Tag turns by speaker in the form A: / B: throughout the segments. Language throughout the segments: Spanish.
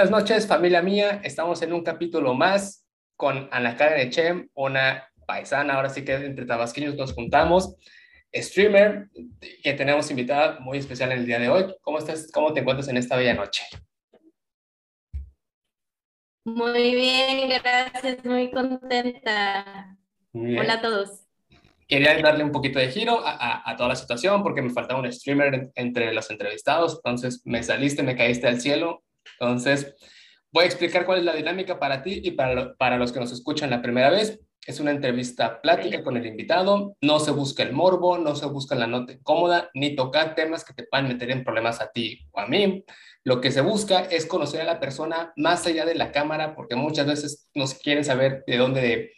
A: Buenas noches, familia mía. Estamos en un capítulo más con Ana Karen Echem, una paisana. Ahora sí que entre tabasqueños nos juntamos. Streamer, que tenemos invitada muy especial en el día de hoy. ¿Cómo estás? ¿Cómo te encuentras en esta bella noche?
B: Muy bien, gracias. Muy contenta. Hola a todos.
A: Quería darle un poquito de giro a, a, toda la situación porque me faltaba un streamer entre los entrevistados. Entonces me saliste, me caíste al cielo entonces, voy a explicar cuál es la dinámica para ti y para, para los que nos escuchan la primera vez. Es una entrevista plática con el invitado, no se busca el morbo, no se busca la nota incómoda, ni tocar temas que te puedan meter en problemas a ti o a mí. Lo que se busca es conocer a la persona más allá de la cámara, porque muchas veces nos quieren saber de dónde, de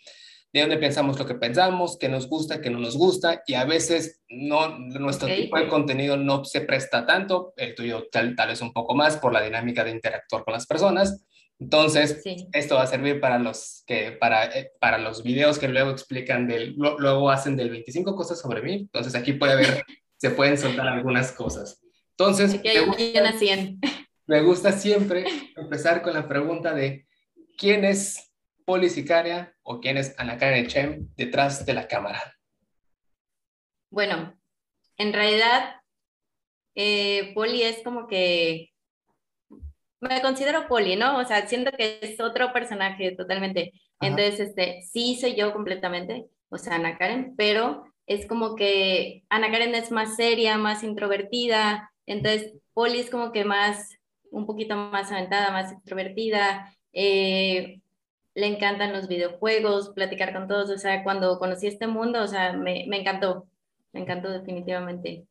A: dónde pensamos lo que pensamos, qué nos gusta, qué no nos gusta, y a veces no, nuestro tipo de contenido no se presta tanto, el tuyo tal, tal vez un poco más por la dinámica de interactuar con las personas. Entonces, esto va a servir para los, que, para, eh, para los videos que luego explican, del, luego hacen del 25 cosas sobre mí. Entonces, aquí puede ver, se pueden soltar algunas cosas. Entonces,
B: me gusta,
A: me gusta siempre empezar con la pregunta de quién es Poli Sicaria o quién es Ana Karen Echem detrás de la cámara?
B: Bueno, en realidad, eh, Poli es como que me considero Poli, ¿no? O sea, siento que es otro personaje totalmente. Entonces, este, sí soy yo completamente, o sea, Ana Karen, pero es como que Ana Karen es más seria, más introvertida, entonces Poli es como que más, un poquito más aventada, más extrovertida, eh, le encantan los videojuegos, platicar con todos, o sea, cuando conocí este mundo, o sea, me, me encantó, me encantó definitivamente.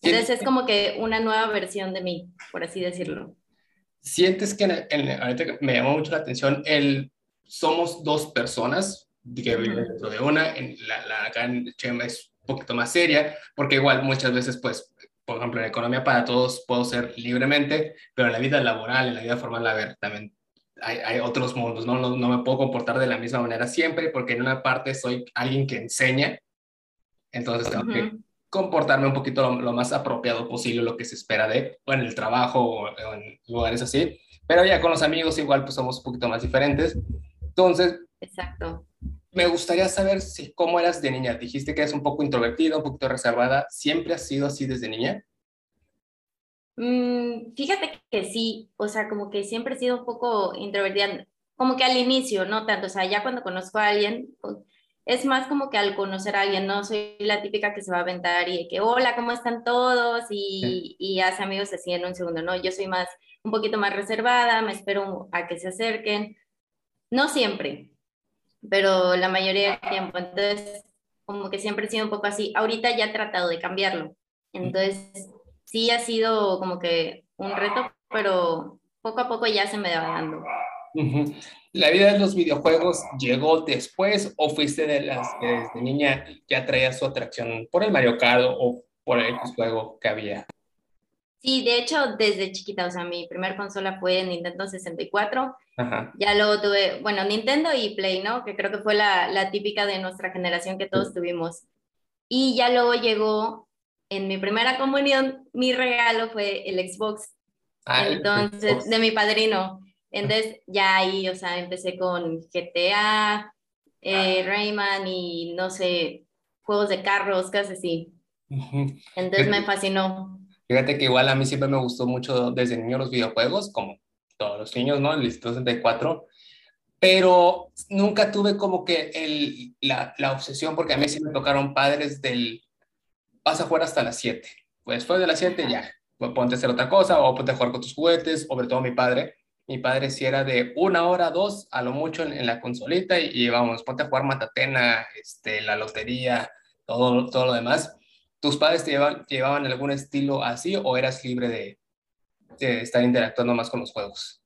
B: Entonces es como que una nueva versión de mí, por así decirlo.
A: ¿Sientes que ahorita me llamó mucho la atención el somos dos personas que viven dentro de una, en la, la acá en Chema es un poquito más seria, porque igual muchas veces pues por ejemplo, en economía para todos puedo ser libremente, pero en la vida laboral, en la vida formal, a ver, también hay, otros mundos, ¿no? ¿no? ¿no? me puedo comportar de la misma manera siempre porque en una parte soy alguien que enseña, entonces tengo que comportarme un poquito lo, más apropiado posible, lo que se espera de, o en el trabajo o, en lugares así, pero ya con los amigos igual pues somos un poquito más diferentes. Entonces,
B: Exacto.
A: Me gustaría saber si cómo eras de niña. Dijiste que eres un poco introvertida, un poquito reservada. ¿Siempre has sido así desde niña?
B: Mm, fíjate que sí, o sea, como que siempre he sido un poco introvertida, como que al inicio, no tanto, o sea, ya cuando conozco a alguien, es más como que al conocer a alguien, no soy la típica que se va a aventar y que, hola, ¿cómo están todos? Y, y hace amigos así en un segundo, no, yo soy más, un poquito más reservada, me espero a que se acerquen, no siempre, pero la mayoría del tiempo, entonces, como que siempre he sido un poco así, ahorita ya he tratado de cambiarlo, entonces sí ha sido como que un reto, pero poco a poco ya se me va dando.
A: ¿La vida de los videojuegos llegó después o fuiste de las que desde niña ya traía su atracción por el Mario Kart o por el juego que había?
B: Sí, de hecho, desde chiquita, o sea, mi primer consola fue Nintendo 64. Ya luego tuve, bueno, Nintendo y Play, ¿no? Que creo que fue la, la típica de nuestra generación que todos tuvimos. Y ya luego llegó en mi primera comunión, mi regalo fue el Xbox. Ah, Entonces, de mi padrino. Entonces, ya ahí, o sea, empecé con GTA, eh, Rayman y no sé, juegos de carros, casi así. Entonces me fascinó.
A: Fíjate que igual a mí siempre me gustó mucho desde niño los videojuegos, como todos los niños, ¿no? El 64. Pero nunca tuve como que el, la, la obsesión, porque a mí sí me tocaron padres del vas a jugar hasta las 7. Pues después de las 7 ya, ponte a hacer otra cosa o ponte a jugar con tus juguetes, sobre todo mi padre. Mi padre si era de una hora, dos, a lo mucho en, la consolita y, vamos, ponte a jugar matatena, este, la lotería, todo, todo lo demás. ¿Tus padres te llevaban, llevaban algún estilo así o eras libre de, de estar interactuando más con los juegos?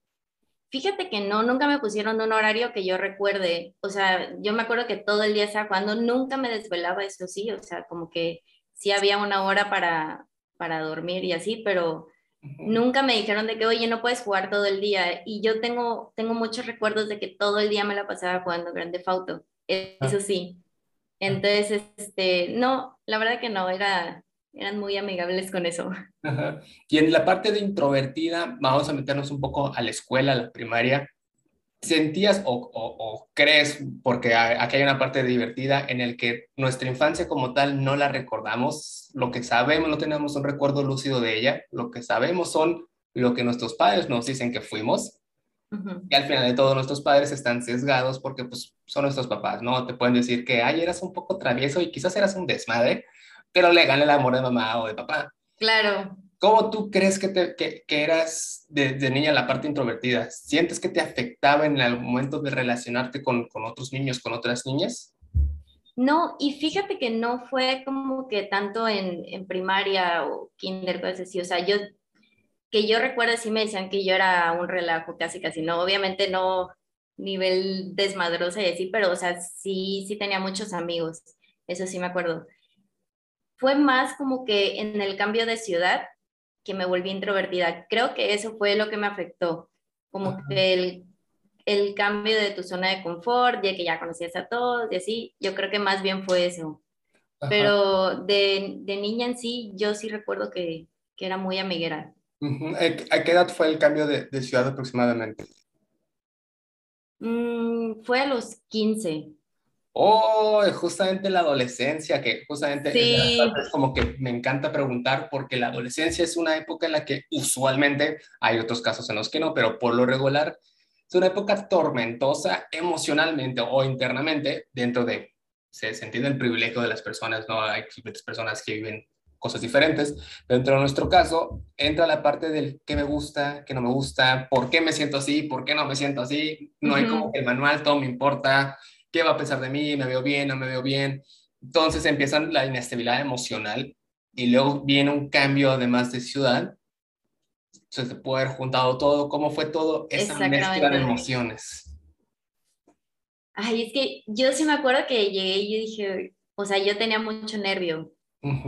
B: Fíjate que no, nunca me pusieron un horario que yo recuerde. O sea, yo me acuerdo que todo el día estaba jugando, nunca me desvelaba, eso sí, o sea, como que sí había una hora para, para dormir y así, pero nunca me dijeron de que, oye, no puedes jugar todo el día. Y yo tengo, tengo muchos recuerdos de que todo el día me la pasaba jugando Grande Fauto, eso sí. Entonces, este, no, la verdad que no, era, eran muy amigables con eso.
A: Y en la parte de introvertida, vamos a meternos un poco a la escuela, a la primaria. ¿Sentías o, crees, porque aquí hay una parte divertida en el que nuestra infancia como tal no la recordamos, lo que sabemos, no tenemos un recuerdo lúcido de ella, lo que sabemos son lo que nuestros padres nos dicen que fuimos, y al final de todo nuestros padres están sesgados porque pues son nuestros papás, ¿no? Te pueden decir que, ay, eras un poco travieso y quizás eras un desmadre, pero le gana el amor de mamá o de papá.
B: Claro.
A: ¿Cómo tú crees que, te, que, que eras de, de, niña la parte introvertida? ¿Sientes que te afectaba en el momento de relacionarte con, con otros niños, con otras niñas?
B: No, y fíjate que no fue como que tanto en, en primaria o kinder, cosas así. O sea, yo, que yo recuerdo, sí me decían que yo era un relajo casi, casi. No, obviamente no nivel desmadrosa y así, pero, o sea, sí, sí tenía muchos amigos. Eso sí me acuerdo. Fue más como que en el cambio de ciudad, que me volví introvertida. Creo que eso fue lo que me afectó, como que el, el, cambio de tu zona de confort, de que ya conocías a todos y así, yo creo que más bien fue eso. Pero de, de, niña en sí, yo sí recuerdo que, que era muy amiguera.
A: ¿A qué edad fue el cambio de, de ciudad aproximadamente?
B: Mm, fue a los 15.
A: Oh, justamente la adolescencia, que justamente es como que me encanta preguntar porque la adolescencia es una época en la que usualmente, hay otros casos en los que no, pero por lo regular es una época tormentosa emocionalmente o internamente dentro de, se, se entiende el privilegio de las personas, ¿no? Hay personas que viven cosas diferentes. Dentro de nuestro caso, entra la parte del qué me gusta, qué no me gusta, por qué me siento así, por qué no me siento así. No hay como que el manual, todo me importa ¿Qué va a pensar de mí? ¿Me veo bien? ¿No me veo bien? Entonces empieza la inestabilidad emocional y luego viene un cambio además de ciudad. Se puede haber juntado todo. ¿Cómo fue todo esa mezcla de emociones?
B: Ay, es que yo sí me acuerdo que llegué y yo dije, o sea, yo tenía mucho nervio.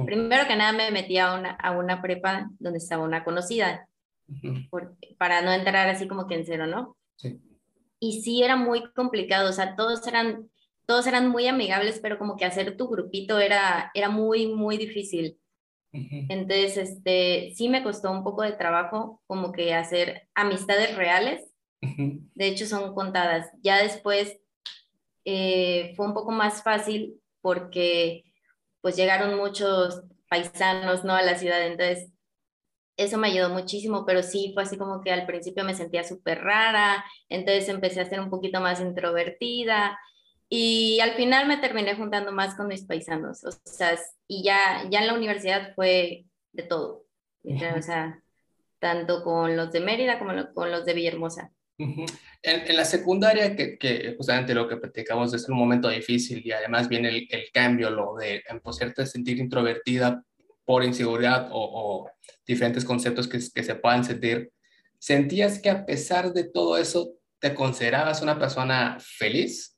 B: Primero que nada me metí a una, a una prepa donde estaba una conocida, para no entrar así como que en cero, ¿no? Sí y sí era muy complicado, o sea, todos eran, todos eran muy amigables, pero como que hacer tu grupito era, era muy, muy difícil. Entonces, este, sí me costó un poco de trabajo como que hacer amistades reales. De hecho, son contadas. Ya después eh, fue un poco más fácil porque pues llegaron muchos paisanos, ¿no? A la ciudad. Entonces, eso me ayudó muchísimo, pero sí fue así como que al principio me sentía súper rara, entonces empecé a ser un poquito más introvertida y al final me terminé juntando más con mis paisanos, o sea, y ya, ya en la universidad fue de todo, o sea, tanto con los de Mérida como con los de Villahermosa.
A: en, en, la secundaria, que, que, justamente lo que platicamos es un momento difícil y además viene el, el cambio, lo de a sentir introvertida por inseguridad o, diferentes conceptos que, que, se puedan sentir, ¿sentías que a pesar de todo eso te considerabas una persona feliz?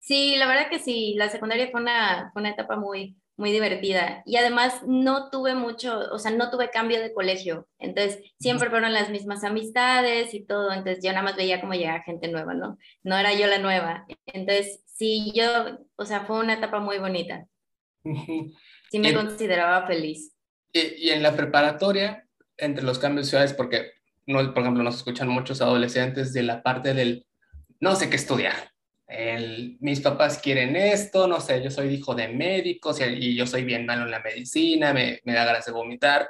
B: Sí, la verdad que sí, la secundaria fue una, fue una etapa muy, muy divertida y además no tuve mucho, o sea, no tuve cambio de colegio, entonces siempre fueron las mismas amistades y todo, entonces yo nada más veía cómo llegaba gente nueva, ¿no? No era yo la nueva, entonces sí, yo, o sea, fue una etapa muy bonita. Sí me consideraba feliz.
A: Y, en la preparatoria, entre los cambios de ciudades, porque, no, por ejemplo, nos escuchan muchos adolescentes de la parte del no sé qué estudiar. El, mis papás quieren esto, no sé, yo soy hijo de médicos y, yo soy bien malo en la medicina, me, me, da ganas de vomitar.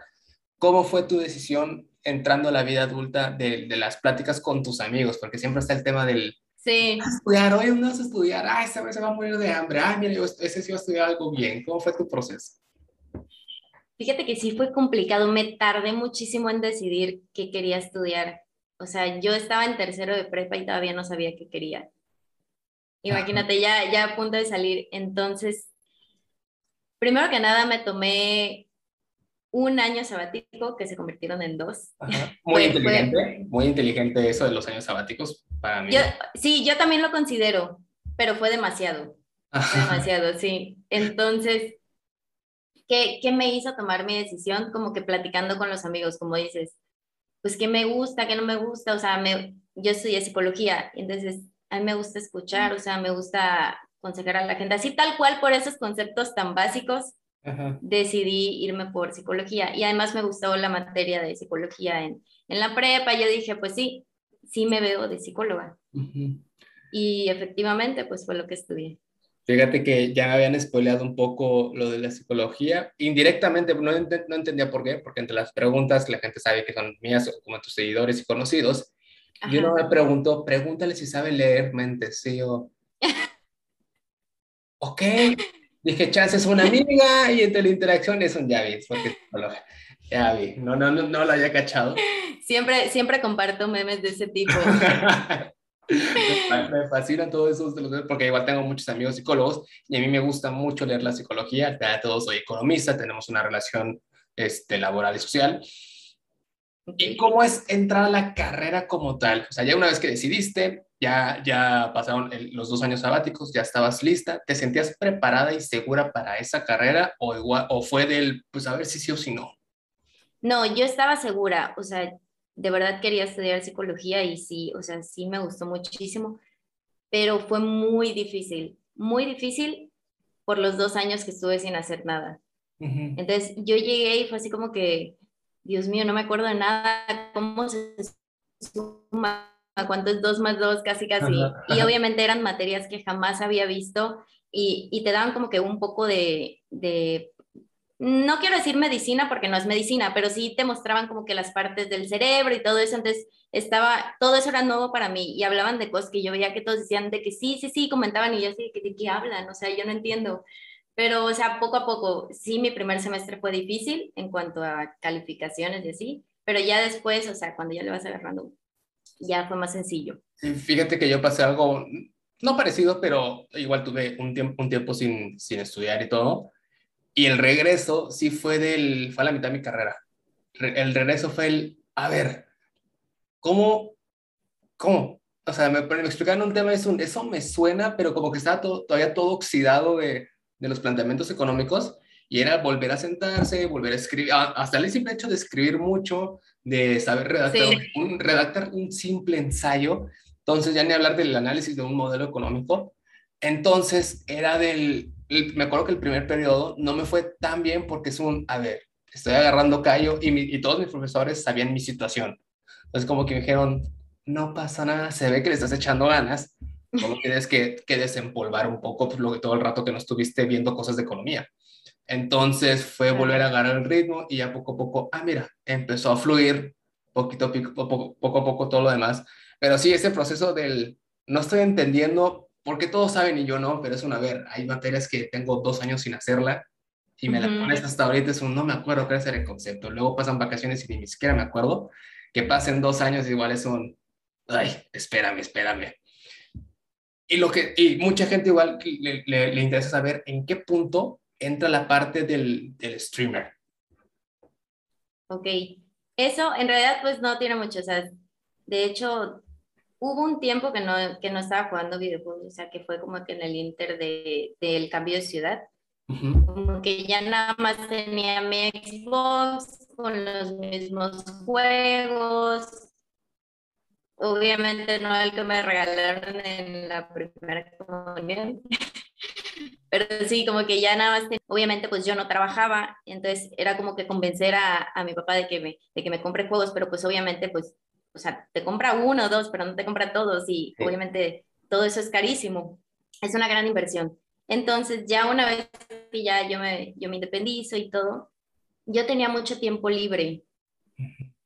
A: ¿Cómo fue tu decisión entrando a la vida adulta de, de las pláticas con tus amigos? Porque siempre está el tema del,
B: Sí.
A: A estudiar, hoy no a estudiar, ay, ese se va a morir de hambre, ay, mira, ese sí va a estudiar algo bien. ¿Cómo fue tu proceso?
B: Fíjate que sí fue complicado, me tardé muchísimo en decidir qué quería estudiar. O sea, yo estaba en tercero de prepa y todavía no sabía qué quería. Imagínate, ya, ya a punto de salir. Entonces, primero que nada me tomé un año sabático que se convirtieron en dos.
A: Muy inteligente, muy inteligente eso de los años sabáticos para mí.
B: sí, yo también lo considero, pero fue demasiado. demasiado, sí. Entonces, ¿qué, ¿qué me hizo tomar mi decisión? Como que platicando con los amigos, como dices, pues qué me gusta, qué no me gusta, o sea, me, yo estudié psicología, entonces a mí me gusta escuchar, o sea, me gusta aconsejar a la gente, así tal cual por esos conceptos tan básicos, decidí irme por psicología y además me gustó la materia de psicología en, en la prepa. Yo dije, pues sí, sí me veo de psicóloga. Y efectivamente, pues fue lo que estudié.
A: Fíjate que ya me habían spoileado un poco lo de la psicología. Indirectamente, no, no entendía por qué, porque entre las preguntas la gente sabe que son mías como tus seguidores y conocidos. Y uno me preguntó, pregúntale si sabe leer mentes. Sí, yo, ok. Dije, chance es una amiga y entre la interacción es un ya vi, porque ya vi, no, no, no, no lo había cachado.
B: Siempre, siempre comparto memes de ese tipo.
A: me fascinan todos esos porque igual tengo muchos amigos psicólogos y a mí me gusta mucho leer la psicología. Todos soy economista, tenemos una relación este, laboral y social. ¿Y cómo es entrar a la carrera como tal? O sea, ya una vez que decidiste, ya, ya pasaron los dos años sabáticos, ya estabas lista, ¿te sentías preparada y segura para esa carrera o, igual, o fue del, pues a ver si sí o si no?
B: No, yo estaba segura, o sea, de verdad quería estudiar psicología y sí, o sea, sí me gustó muchísimo, pero fue muy difícil, muy difícil por los dos años que estuve sin hacer nada. Entonces yo llegué y fue así como que, Dios mío, no me acuerdo de nada, cómo se suma, cuánto es dos más dos, casi casi. Y obviamente eran materias que jamás había visto y, y te daban como que un poco de, de no quiero decir medicina porque no es medicina, pero sí te mostraban como que las partes del cerebro y todo eso, entonces estaba, todo eso era nuevo para mí y hablaban de cosas que yo veía que todos decían de que sí, sí, sí, comentaban y yo así, ¿de qué hablan? O sea, yo no entiendo. Pero, o sea, poco a poco, sí, mi primer semestre fue difícil en cuanto a calificaciones y así, pero ya después, o sea, cuando ya le vas agarrando, ya fue más sencillo.
A: Fíjate que yo pasé algo, no parecido, pero igual tuve un tiempo, un tiempo sin, sin estudiar y todo y el regreso sí fue del, fue a la mitad de mi carrera. El regreso fue el, a ver, ¿cómo, cómo? O sea, me, me explicaron un tema, eso, eso me suena, pero como que estaba todavía todo oxidado de, de los planteamientos económicos y era volver a sentarse, volver a escribir, hasta el simple hecho de escribir mucho, de saber redactar, un, redactar un simple ensayo, entonces ya ni hablar del análisis de un modelo económico, entonces era del, me acuerdo que el primer periodo no me fue tan bien porque es un, a ver, estoy agarrando callo y, y todos mis profesores sabían mi situación. Entonces como que me dijeron, no pasa nada, se ve que le estás echando ganas, solo tienes que, que desempolvar un poco pues, lo que todo el rato que no estuviste viendo cosas de economía. Entonces fue volver a agarrar el ritmo y ya poco a poco, ah, mira, empezó a fluir poquito, poco, poco a poco todo lo demás. Pero sí, ese proceso del no estoy entendiendo porque todos saben y yo no, pero es una, ver, hay materias que tengo dos años sin hacerla y me la pones hasta ahorita, es un, no me acuerdo qué es el concepto. Luego pasan vacaciones y ni siquiera me acuerdo. Que pasen dos años igual es un, ay, espérame, espérame. Y, lo que, y mucha gente igual le, le, interesa saber en qué punto entra la parte del, del streamer.
B: Ok, eso en realidad pues no tiene mucho, o sea, de hecho hubo un tiempo que no, que no estaba jugando videojuegos, o sea, que fue como que en el inter de, del cambio de ciudad. Como que ya nada más tenía mi Xbox con los mismos juegos. Obviamente no el que me regalaron en la primera comunión. Pero sí, como que ya nada más, obviamente pues yo no trabajaba, entonces era como que convencer a, a mi papá de que, me, de que me compre juegos, pero pues obviamente pues o sea, te compra uno o dos, pero no te compra todos y obviamente todo eso es carísimo. Es una gran inversión. Entonces, ya una vez que ya yo me, yo me independizo y todo, yo tenía mucho tiempo libre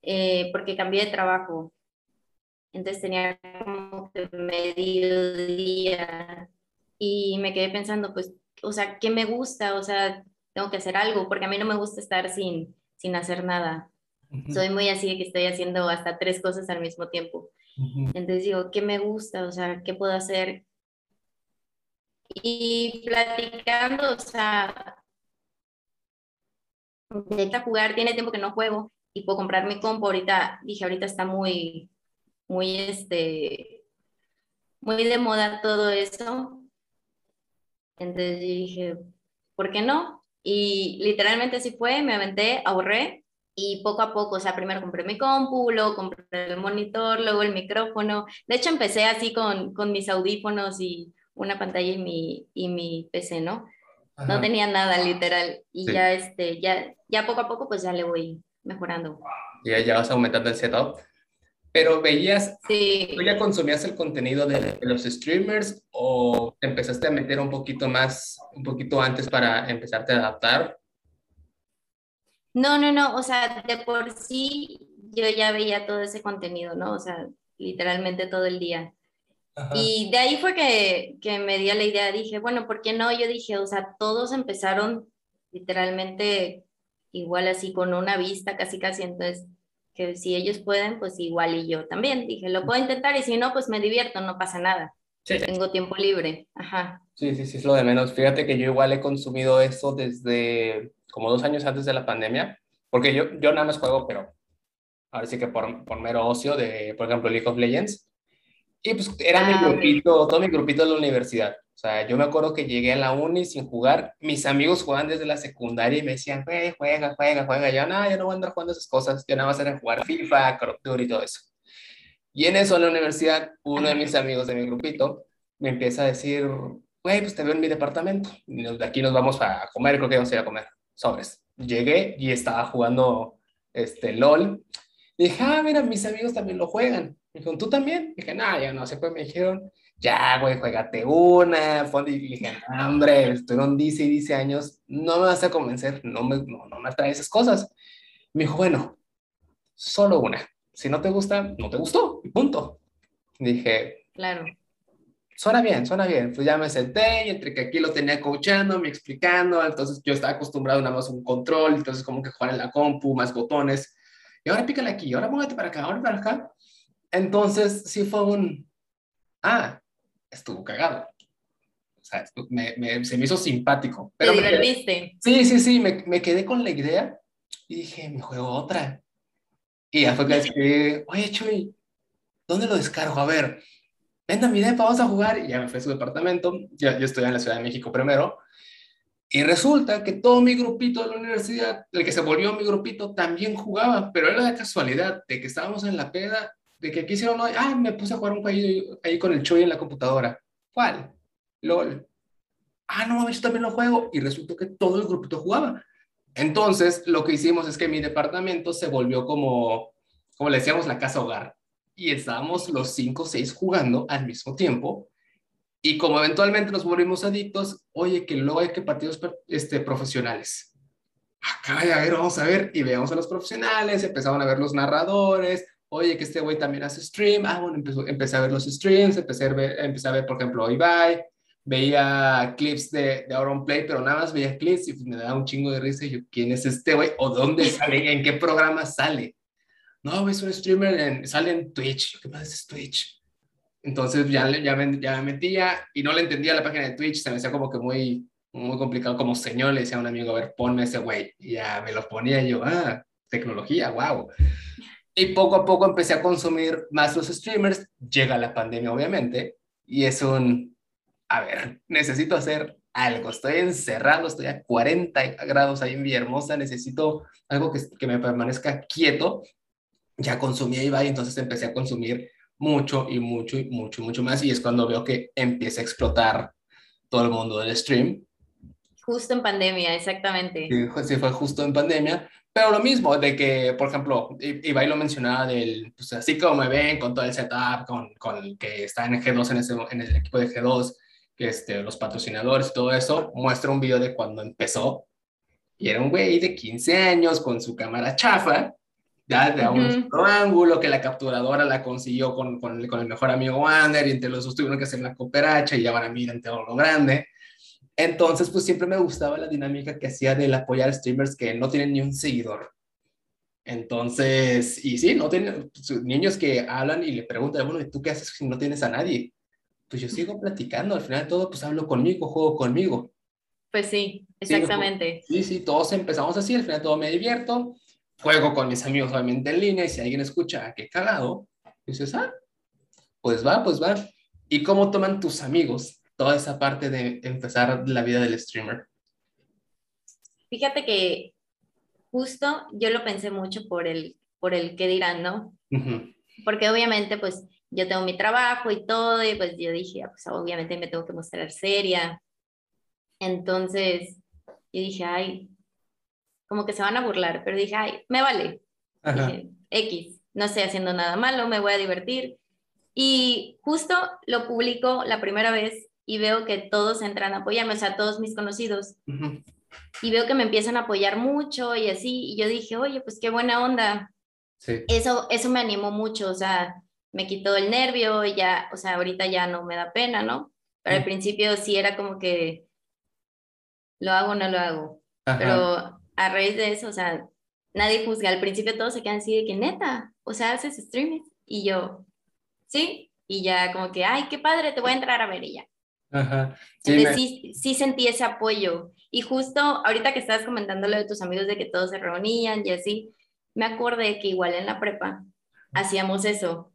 B: eh, porque cambié de trabajo. Entonces tenía como que medio día y me quedé pensando, pues, o sea, ¿qué me gusta? O sea, tengo que hacer algo porque a mí no me gusta estar sin, sin hacer nada. Soy muy así de que estoy haciendo hasta tres cosas al mismo tiempo. Entonces digo, ¿qué me gusta? O sea, ¿qué puedo hacer? Y platicando, o sea, de jugar, tiene tiempo que no juego y puedo comprar mi compo. Ahorita, dije, ahorita está muy, muy, este, muy de moda todo eso. Entonces dije, ¿por qué no? Y literalmente así fue, me aventé, ahorré y poco a poco, o sea, primero compré mi compu, luego compré el monitor, luego el micrófono. De hecho, empecé así con, con mis audífonos y una pantalla y mi, y mi PC, ¿no? no tenía nada literal y ya este ya ya poco a poco pues ya le voy mejorando.
A: Ya ya vas aumentando el setup. Pero veías, sí. ¿tú ya consumías el contenido de, los streamers o empezaste a meter un poquito más, un poquito antes para empezarte a adaptar?
B: No, no, no, o sea, de por sí yo ya veía todo ese contenido, ¿no? O sea, literalmente todo el día. Y de ahí fue que, que me dio la idea, dije, bueno, ¿por qué no? Yo dije, o sea, todos empezaron literalmente igual así con una vista casi casi, entonces que si ellos pueden, pues igual y yo también. Dije, lo puedo intentar y si no, pues me divierto, no pasa nada. Sí. Tengo tiempo libre. Ajá.
A: Sí, sí, sí, es lo de menos. Fíjate que yo igual he consumido eso desde como dos años antes de la pandemia, porque yo, yo nada más juego, pero ahora sí que por, por mero ocio de, por ejemplo, League of Legends. Y pues era mi ah, grupito, todo mi grupito de la universidad. Sea, yo me acuerdo que llegué a la uni sin jugar. Mis amigos jugaban desde la secundaria y me decían, juega, juega, juega. Yo, no, yo no voy a andar jugando esas cosas. Yo nada más era jugar FIFA, Call of Duty y todo eso. Y en eso, en la universidad, uno de mis amigos de mi grupito me empieza a decir, güey, pues te veo en mi departamento. de aquí nos vamos a comer, creo que vamos a ir a comer. Sobres. Llegué y estaba jugando este, LOL. dije, ah, mira, mis amigos también lo juegan. Me dijeron, ¿tú también? dije, no, ya no sé, pues me dijeron, ya, güey, juégate una. Y dije, hombre, estuvieron 10 y 10 años, no me vas a convencer, no me, no, no me atrae esas cosas. Me dijo, bueno, solo una. Si no te gusta, no te gustó, punto. Dije,
B: claro.
A: Suena bien, suena bien. Pues ya me senté y entre que aquí lo tenía coachando, me explicando, entonces yo estaba acostumbrado nada más a un control, entonces como que jugar en la compu, más botones. Y ahora pícale aquí, ahora muévete para acá, ahora para acá. Entonces sí fue un, ah, estuvo cagado. O sea, me, se me hizo simpático.
B: Pero ¿Te divertiste?
A: sí, sí, sí, me, me, quedé con la idea y dije, me juego otra. Y ya fue que escribí, oye, Chuy, ¿dónde lo descargo? A ver, venga mi depa, vamos a jugar. Y ya me fui a su departamento, ya, yo estoy en la Ciudad de México primero. Y resulta que todo mi grupito de la universidad, el que se volvió mi grupito, también jugaba, pero era de casualidad, de que estábamos en la peda de que aquí hicieron ah, me puse a jugar un juego ahí con el Chuy en la computadora. ¿Cuál? LOL. Ah, no, yo también lo juego. Y resultó que todo el grupito jugaba. Entonces, lo que hicimos es que mi departamento se volvió como, como le decíamos, la casa hogar. Y estábamos los cinco o seis jugando al mismo tiempo. Y como eventualmente nos volvimos adictos, oye, que luego hay que partidos este, profesionales. Acá, a ver, vamos a ver. Y veamos a los profesionales, empezaban a ver los narradores, oye, que este güey también hace stream, ah, bueno, empecé a ver los streams, empecé a ver, empecé a ver por ejemplo, Ibai, veía clips de, de Auron Play, pero nada más veía clips y pues me daba un chingo de risa y yo, ¿quién es este güey? ¿O dónde sale? ¿En qué programa sale? No, es un streamer, en, sale en Twitch. ¿Qué pasa es Twitch? Entonces ya, ya, me, ya me metía y no le entendía la página de Twitch, se me hacía como que muy, muy complicado. Como señor le decía a un amigo, a ver, ponme ese güey. Y ya me lo ponía y yo, ah, tecnología, wow. Y poco a poco empecé a consumir más los streamers. Llega la pandemia, obviamente, y es un, a ver, necesito hacer algo. Estoy encerrado, estoy a 40 grados ahí en Villahermosa, necesito algo que, que me permanezca quieto. Ya consumí y entonces empecé a consumir mucho y mucho y mucho, mucho más. Y es cuando veo que empieza a explotar todo el mundo del stream.
B: Justo en pandemia, exactamente.
A: Sí, fue justo en pandemia. Pero lo mismo, de que, por ejemplo, Ibai lo mencionaba del, pues así como me ven con todo el setup, con, con que está en G2, en, ese, en el equipo de G2, que este, los patrocinadores y todo eso, muestra un video de cuando empezó. Y era un güey de 15 años con su cámara chafa, ya de un ángulo, que la capturadora la consiguió con, con, con, el mejor amigo Wander, y entre los dos tuvieron que hacer una cooperacha y ya van a mirar en todo lo grande. Entonces, pues siempre me gustaba la dinámica que hacía del apoyar streamers que no tienen ni un seguidor. Entonces, y sí, no tienen pues, niños que hablan y le preguntan, bueno, ¿y tú qué haces si no tienes a nadie? Pues yo sigo platicando, al final de todo, pues hablo conmigo, juego conmigo.
B: Pues sí, exactamente.
A: Sí, sí, todos empezamos así, al final de todo me divierto, juego con mis amigos obviamente en línea y si alguien escucha, ah, qué cagado, dices, ah, pues va, pues va. ¿Y cómo toman tus amigos toda esa parte de empezar la vida del streamer?
B: Fíjate que justo yo lo pensé mucho por el, por el qué dirán, ¿no? Porque obviamente pues yo tengo mi trabajo y todo y pues yo dije, ah, pues obviamente me tengo que mostrar seria. Entonces, Y dije, ay, como que se van a burlar, pero dije, ay, me vale. Dije, X, no estoy haciendo nada malo, me voy a divertir. Y justo lo publico la primera vez y veo que todos entran a apoyarme, o sea, todos mis conocidos. Y veo que me empiezan a apoyar mucho y así. Y yo dije, oye, pues qué buena onda. Sí. Eso, eso me animó mucho, o sea, me quitó el nervio y ya, o sea, ahorita ya no me da pena, ¿no? Pero al principio sí era como que lo hago o no lo hago. Pero a raíz de eso, o sea, nadie juzga. Al principio todos se quedan así de que neta, o sea, haces streaming. Y yo, sí. Y ya como que, ay, qué padre, te voy a entrar a ver y ya. Ajá. Sí, Entonces sí, sí sentí ese apoyo. Y justo ahorita que estabas comentando lo de tus amigos de que todos se reunían y así, me acordé que igual en la prepa hacíamos eso.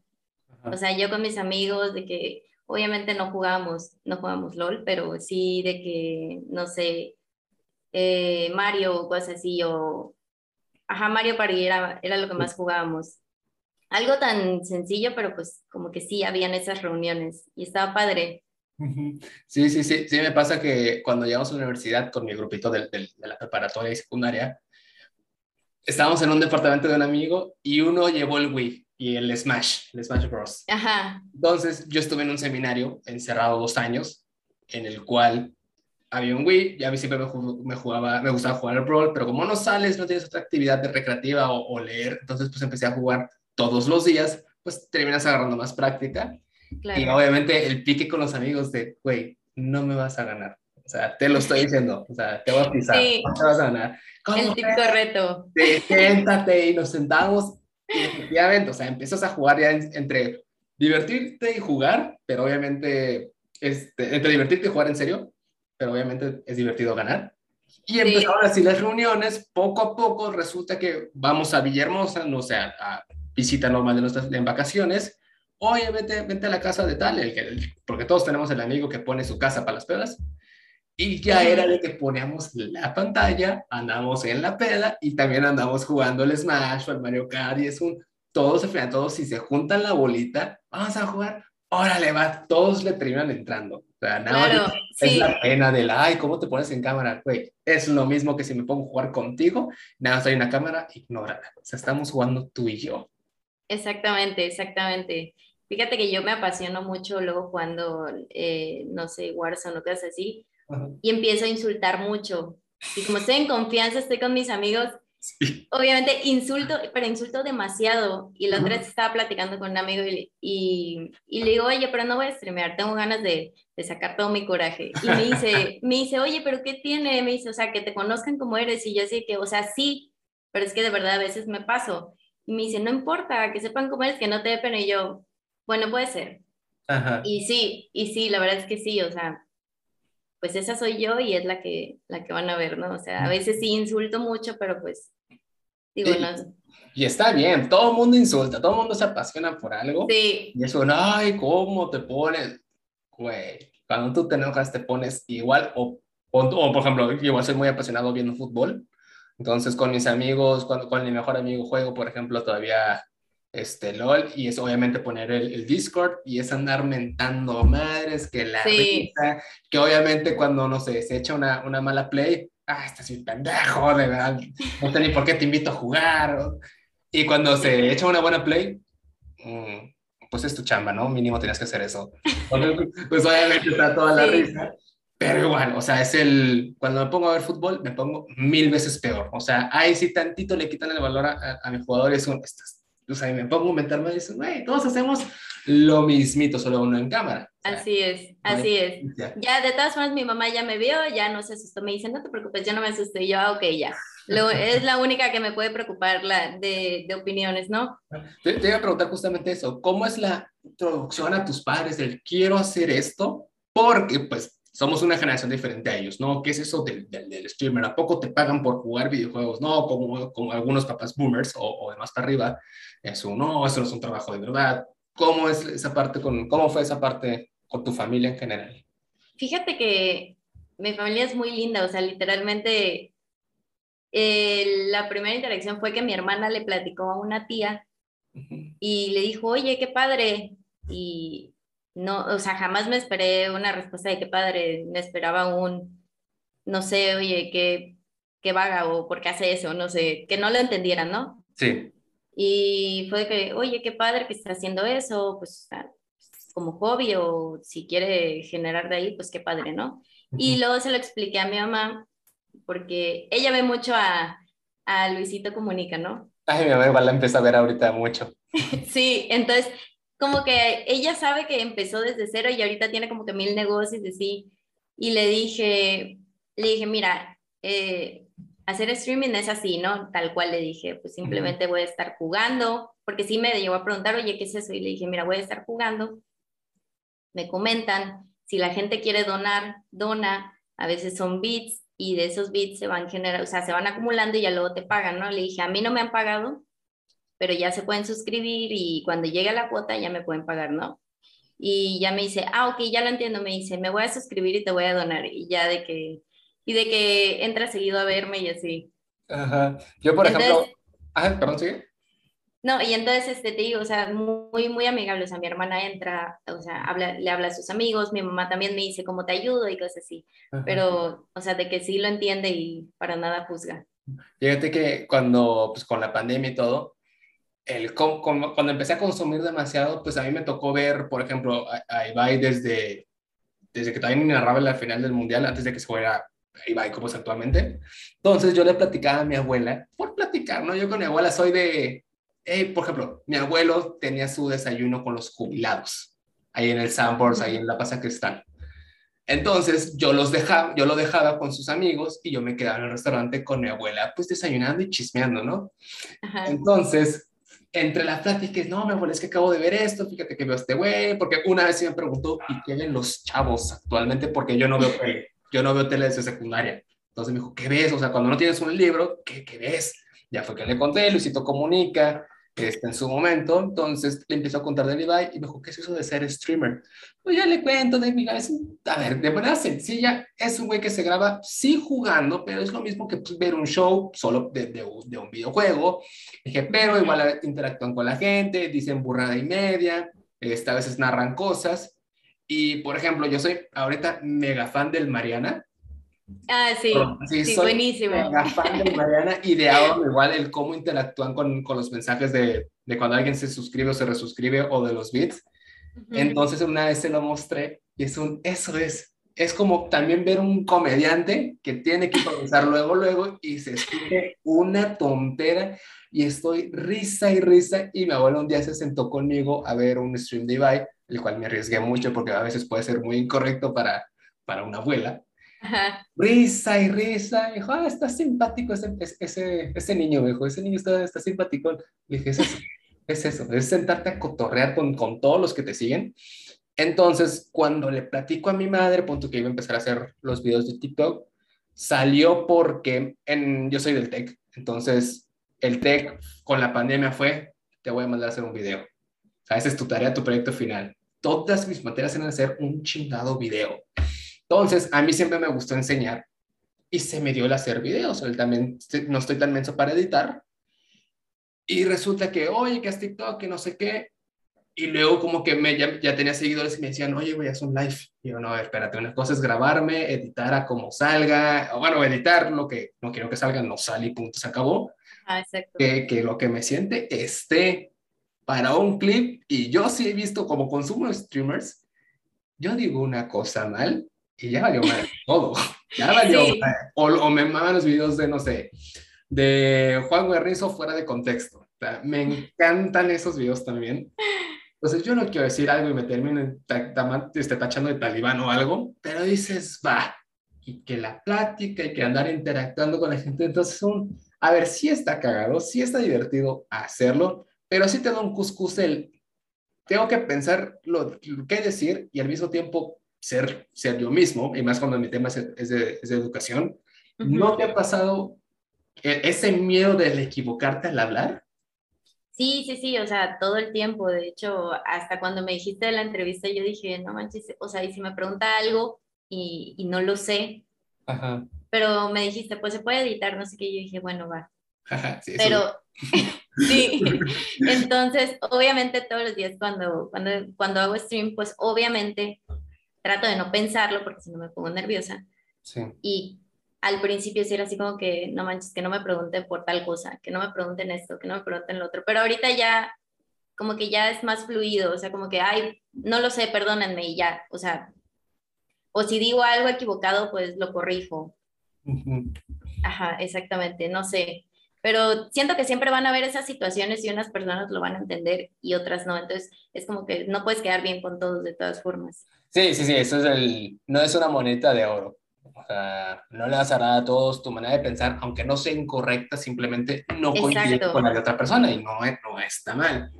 B: O sea, yo con mis amigos de que obviamente no jugábamos, no jugábamos LOL, pero sí de que, no sé, eh, Mario o cosas así, o, ajá, Mario Party era, era lo que más jugábamos. Algo tan sencillo, pero pues como que sí, habían esas reuniones y estaba padre.
A: Sí, sí, sí, sí, me pasa que cuando llegamos a la universidad con mi grupito de, de, de la preparatoria y secundaria, estábamos en un departamento de un amigo y uno llevó el Wii y el Smash, el Smash Bros. Ajá. Entonces, yo estuve en un seminario encerrado dos años, en el cual había un Wii, y a mí siempre me, jugaba, me gustaba jugar al Brawl, pero como no sales, no tienes otra actividad de recreativa o, leer, entonces pues empecé a jugar todos los días, pues terminas agarrando más práctica. Claro. Y obviamente el pique con los amigos de, güey, no me vas a ganar. O sea, te lo estoy diciendo. O sea, te voy a pisar. Sí. No te vas a ganar.
B: El típico reto.
A: siéntate y nos sentamos. Y efectivamente, o sea, empiezas a jugar ya entre divertirte y jugar, pero obviamente, este, entre divertirte y jugar en serio, pero obviamente es divertido ganar. Y empezaron así las reuniones, poco a poco resulta que vamos a Villahermosa, no sé, a, visita normal de nuestras en vacaciones, oye, vete, vete a la casa de tal, el, porque todos tenemos el amigo que pone su casa para las pedas, y ya era de que poníamos la pantalla, andamos en la peda y también andamos jugando el Smash o el Mario Kart y es un, todos se frenan, todos si se juntan la bolita, vamos a jugar, órale, va, todos le terminan entrando. O sea, nada es la pena del, ay, ¿cómo te pones en cámara? Güey, es lo mismo que si me pongo a jugar contigo, nada más hay una cámara, ignórala. O sea, estamos jugando tú y yo.
B: Exactamente, exactamente. Fíjate que yo me apasiono mucho luego cuando, eh, no sé, Warzone o cosas así, y empiezo a insultar mucho. Y como estoy en confianza, estoy con mis amigos, obviamente insulto, pero insulto demasiado. Y la otra vez estaba platicando con un amigo y, y, y, le digo, oye, pero no voy a streamear, tengo ganas de, de, sacar todo mi coraje. Y me dice, me dice, oye, pero ¿qué tiene? Me dice, o sea, que te conozcan como eres. Y yo sé que, o sea, sí, pero es que de verdad a veces me paso. Y me dice, no importa, que sepan cómo eres, que no te dé pena. Y yo, bueno, puede ser. Y sí, y sí, la verdad es que sí, o sea, pues esa soy yo y es la que, la que van a ver, ¿no? O sea, a veces sí insulto mucho, pero pues, digo, no.
A: Y está bien, todo el mundo insulta, todo el mundo se apasiona por algo. Sí. Y eso, ay, ¿cómo te pones? Güey, cuando tú te enojas te pones igual, o, o, por ejemplo, igual soy muy apasionado viendo fútbol, entonces con mis amigos, cuando con mi mejor amigo juego, por ejemplo, todavía este LOL y es obviamente poner el, Discord y es andar mentando madres, que la risa, que obviamente cuando, no sé, se echa una, una mala play, ah, estás un pendejo, de verdad, no sé ni por qué te invito a jugar. Y cuando se echa una buena play, mm, pues es tu chamba, ¿no? Mínimo tenías que hacer eso. Pues obviamente está toda la risa. Pero igual, o sea, es el. Cuando me pongo a ver fútbol, me pongo mil veces peor. O sea, ahí sí tantito le quitan el valor a, a, mi jugador y son. Estas, o sea, me pongo a mentarme y dicen, güey, todos hacemos lo mismito, solo uno en cámara.
B: así es, así es. Ya. de todas formas, mi mamá ya me vio, ya no se asustó, me dice, no te preocupes, yo no me asusté, y yo, ah, ok, ya. Lo, es la única que me puede preocupar la, de, de opiniones, ¿no?
A: Te, te, iba a preguntar justamente eso, ¿cómo es la introducción a tus padres del quiero hacer esto? Porque, pues, somos una generación diferente a ellos, ¿no? ¿Qué es eso del, del, streamer? ¿A poco te pagan por jugar videojuegos? No, como, como algunos papás boomers o, o de más para arriba, eso no, eso no es un trabajo de verdad. ¿Cómo es esa parte con, cómo fue esa parte con tu familia en general?
B: Fíjate que mi familia es muy linda, o sea, literalmente eh, la primera interacción fue que mi hermana le platicó a una tía y le dijo, oye, qué padre. Y no, o sea, jamás me esperé una respuesta de qué padre, me esperaba un, no sé, oye, qué, qué vaga o por qué hace eso, no sé, que no lo entendieran, ¿no?
A: Sí.
B: Y fue que, oye, qué padre que está haciendo eso, pues como hobby o si quiere generar de ahí, pues qué padre, ¿no? Y luego se lo expliqué a mi mamá, porque ella ve mucho a, a Luisito Comunica, ¿no?
A: Ay, mi mamá igual la empieza a ver ahorita mucho.
B: sí, entonces como que ella sabe que empezó desde cero y ahorita tiene como que mil negocios y así. Y le dije, le dije, mira, eh, hacer streaming es así, ¿no? Tal cual le dije, pues simplemente voy a estar jugando, porque sí me llegó a preguntar, oye, ¿qué es eso? Y le dije, mira, voy a estar jugando. Me comentan, si la gente quiere donar, dona, a veces son bits y de esos bits se van generando, o sea, se van acumulando y ya luego te pagan, ¿no? Le dije, a mí no me han pagado, pero ya se pueden suscribir y cuando llegue a la cuota ya me pueden pagar, ¿no? Y ya me dice, ah, ok, ya lo entiendo, me dice, me voy a suscribir y te voy a donar. Y ya de que, y de que entra seguido a verme y así.
A: Ajá. Yo, por ejemplo, ajá, perdón, sigue.
B: No, y entonces este, te digo, o sea, muy, muy amigable, o sea, mi hermana entra, o sea, habla, le habla a sus amigos, mi mamá también me dice cómo te ayudo y cosas así, pero, o sea, de que sí lo entiende y para nada juzga.
A: Fíjate que cuando, pues con la pandemia y todo, el, cuando empecé a consumir demasiado, pues a mí me tocó ver, por ejemplo, a, Ibai desde, desde que ni narraba la final del Mundial, antes de que se fuera Ibai como es actualmente. Entonces yo le platicaba a mi abuela, por platicar, ¿no? Yo con mi abuela soy de, por ejemplo, mi abuelo tenía su desayuno con los jubilados, ahí en el Sandbox, ahí en La Pasa Cristal. Entonces yo los dejaba, yo lo dejaba con sus amigos y yo me quedaba en el restaurante con mi abuela, pues desayunando y chismeando, ¿no? Entonces entre las pláticas, no, me abuela, es que acabo de ver esto, fíjate que veo este güey, porque una vez me preguntó, ¿y qué ven los chavos actualmente? Porque yo no veo tele, yo no veo tele desde secundaria. Entonces me dijo, ¿qué ves? O sea, cuando no tienes un libro, ¿qué, qué ves? Ya fue que le conté, Luisito Comunica, este, en su momento. Entonces le empezó a contar de Levi y me dijo, ¿qué es eso de ser streamer? Pues ya le cuento de mi A ver, de manera sencilla, es un güey que se graba sí jugando, pero es lo mismo que pues, ver un show solo de, de, un videojuego. Dije, pero igual interactúan con la gente, dicen burrada y media, este, a veces narran cosas. Y, por ejemplo, yo soy ahorita mega fan del Mariana.
B: Ah, sí, sí, buenísimo.
A: fan de Mariana y de ahora igual el cómo interactúan con, con los mensajes de, de, cuando alguien se suscribe o se resuscribe o de los bits. Entonces una vez se lo mostré y es un, eso es, es como también ver un comediante que tiene que improvisar luego, luego y se escribe una tontera y estoy risa y risa y mi abuela un día se sentó conmigo a ver un stream de Ibai, el cual me arriesgué mucho porque a veces puede ser muy incorrecto para, para una abuela. Risa y risa. dijo, ah, está simpático ese, ese, ese niño, me dijo, ese niño está, está simpático. Le dije, es eso, es eso, es sentarte a cotorrear con, con todos los que te siguen. Entonces, cuando le platico a mi madre, punto que iba a empezar a hacer los videos de TikTok, salió porque en, yo soy del TEC, entonces el TEC con la pandemia fue, te voy a mandar a hacer un video. O sea, esa es tu tarea, tu proyecto final. Todas mis materias eran hacer un chingado video. Entonces, a mí siempre me gustó enseñar y se me dio el hacer videos. Él también no estoy tan menso para editar. Y resulta que, oye, que es TikTok, que no sé qué. Y luego como que me, ya, tenía seguidores y me decían, oye, a hacer un live. Y yo, no, espérate, una cosa es grabarme, editar a como salga, o bueno, editar lo que no quiero que salga, no sale y punto, se acabó.
B: Ah, exacto.
A: Que, que lo que me siente esté para un clip. Y yo sí he visto como consumo streamers, yo digo una cosa mal y ya valió mal todo. Ya valió O, me maman los videos de, no sé, de Juan Guerrizo fuera de contexto. O sea, me encantan esos videos también. Entonces yo no quiero decir algo y me termino este, tachando de talibán o algo, pero dices, va, y que la plática y que andar interactuando con la gente, entonces un, a ver, sí está cagado, sí está divertido hacerlo, pero sí te da un cuscús el, tengo que pensar lo, lo que decir y al mismo tiempo ser, ser yo mismo, y más cuando mi tema es, de, educación, ¿no te ha pasado e, ese miedo de equivocarte al hablar?
B: Sí, sí, sí, o sea, todo el tiempo. De hecho, hasta cuando me dijiste de la entrevista, yo dije, no manches, o sea, y si me pregunta algo y, y no lo sé, pero me dijiste, pues se puede editar, no sé qué, yo dije, bueno, va. sí, pero, sí, entonces, obviamente todos los días cuando, cuando, cuando hago stream, pues obviamente trato de no pensarlo porque si no me pongo nerviosa. Sí. Y al principio sí era así como que, no manches, que no me pregunten por tal cosa, que no me pregunten esto, que no me pregunten lo otro, pero ahorita ya como que ya es más fluido, o sea, como que, ay, no lo sé, perdónenme y ya, o sea, o si digo algo equivocado, pues lo corrijo. Ajá, exactamente, no sé, pero siento que siempre van a haber esas situaciones y unas personas lo van a entender y otras no, entonces es como que no puedes quedar bien con todos de todas formas.
A: Sí, sí, sí, eso es el, no es una moneda de oro. O sea, no le vas a dar a todos tu manera de pensar, aunque no sea incorrecta, simplemente no coincide con la de otra persona y no, no está mal.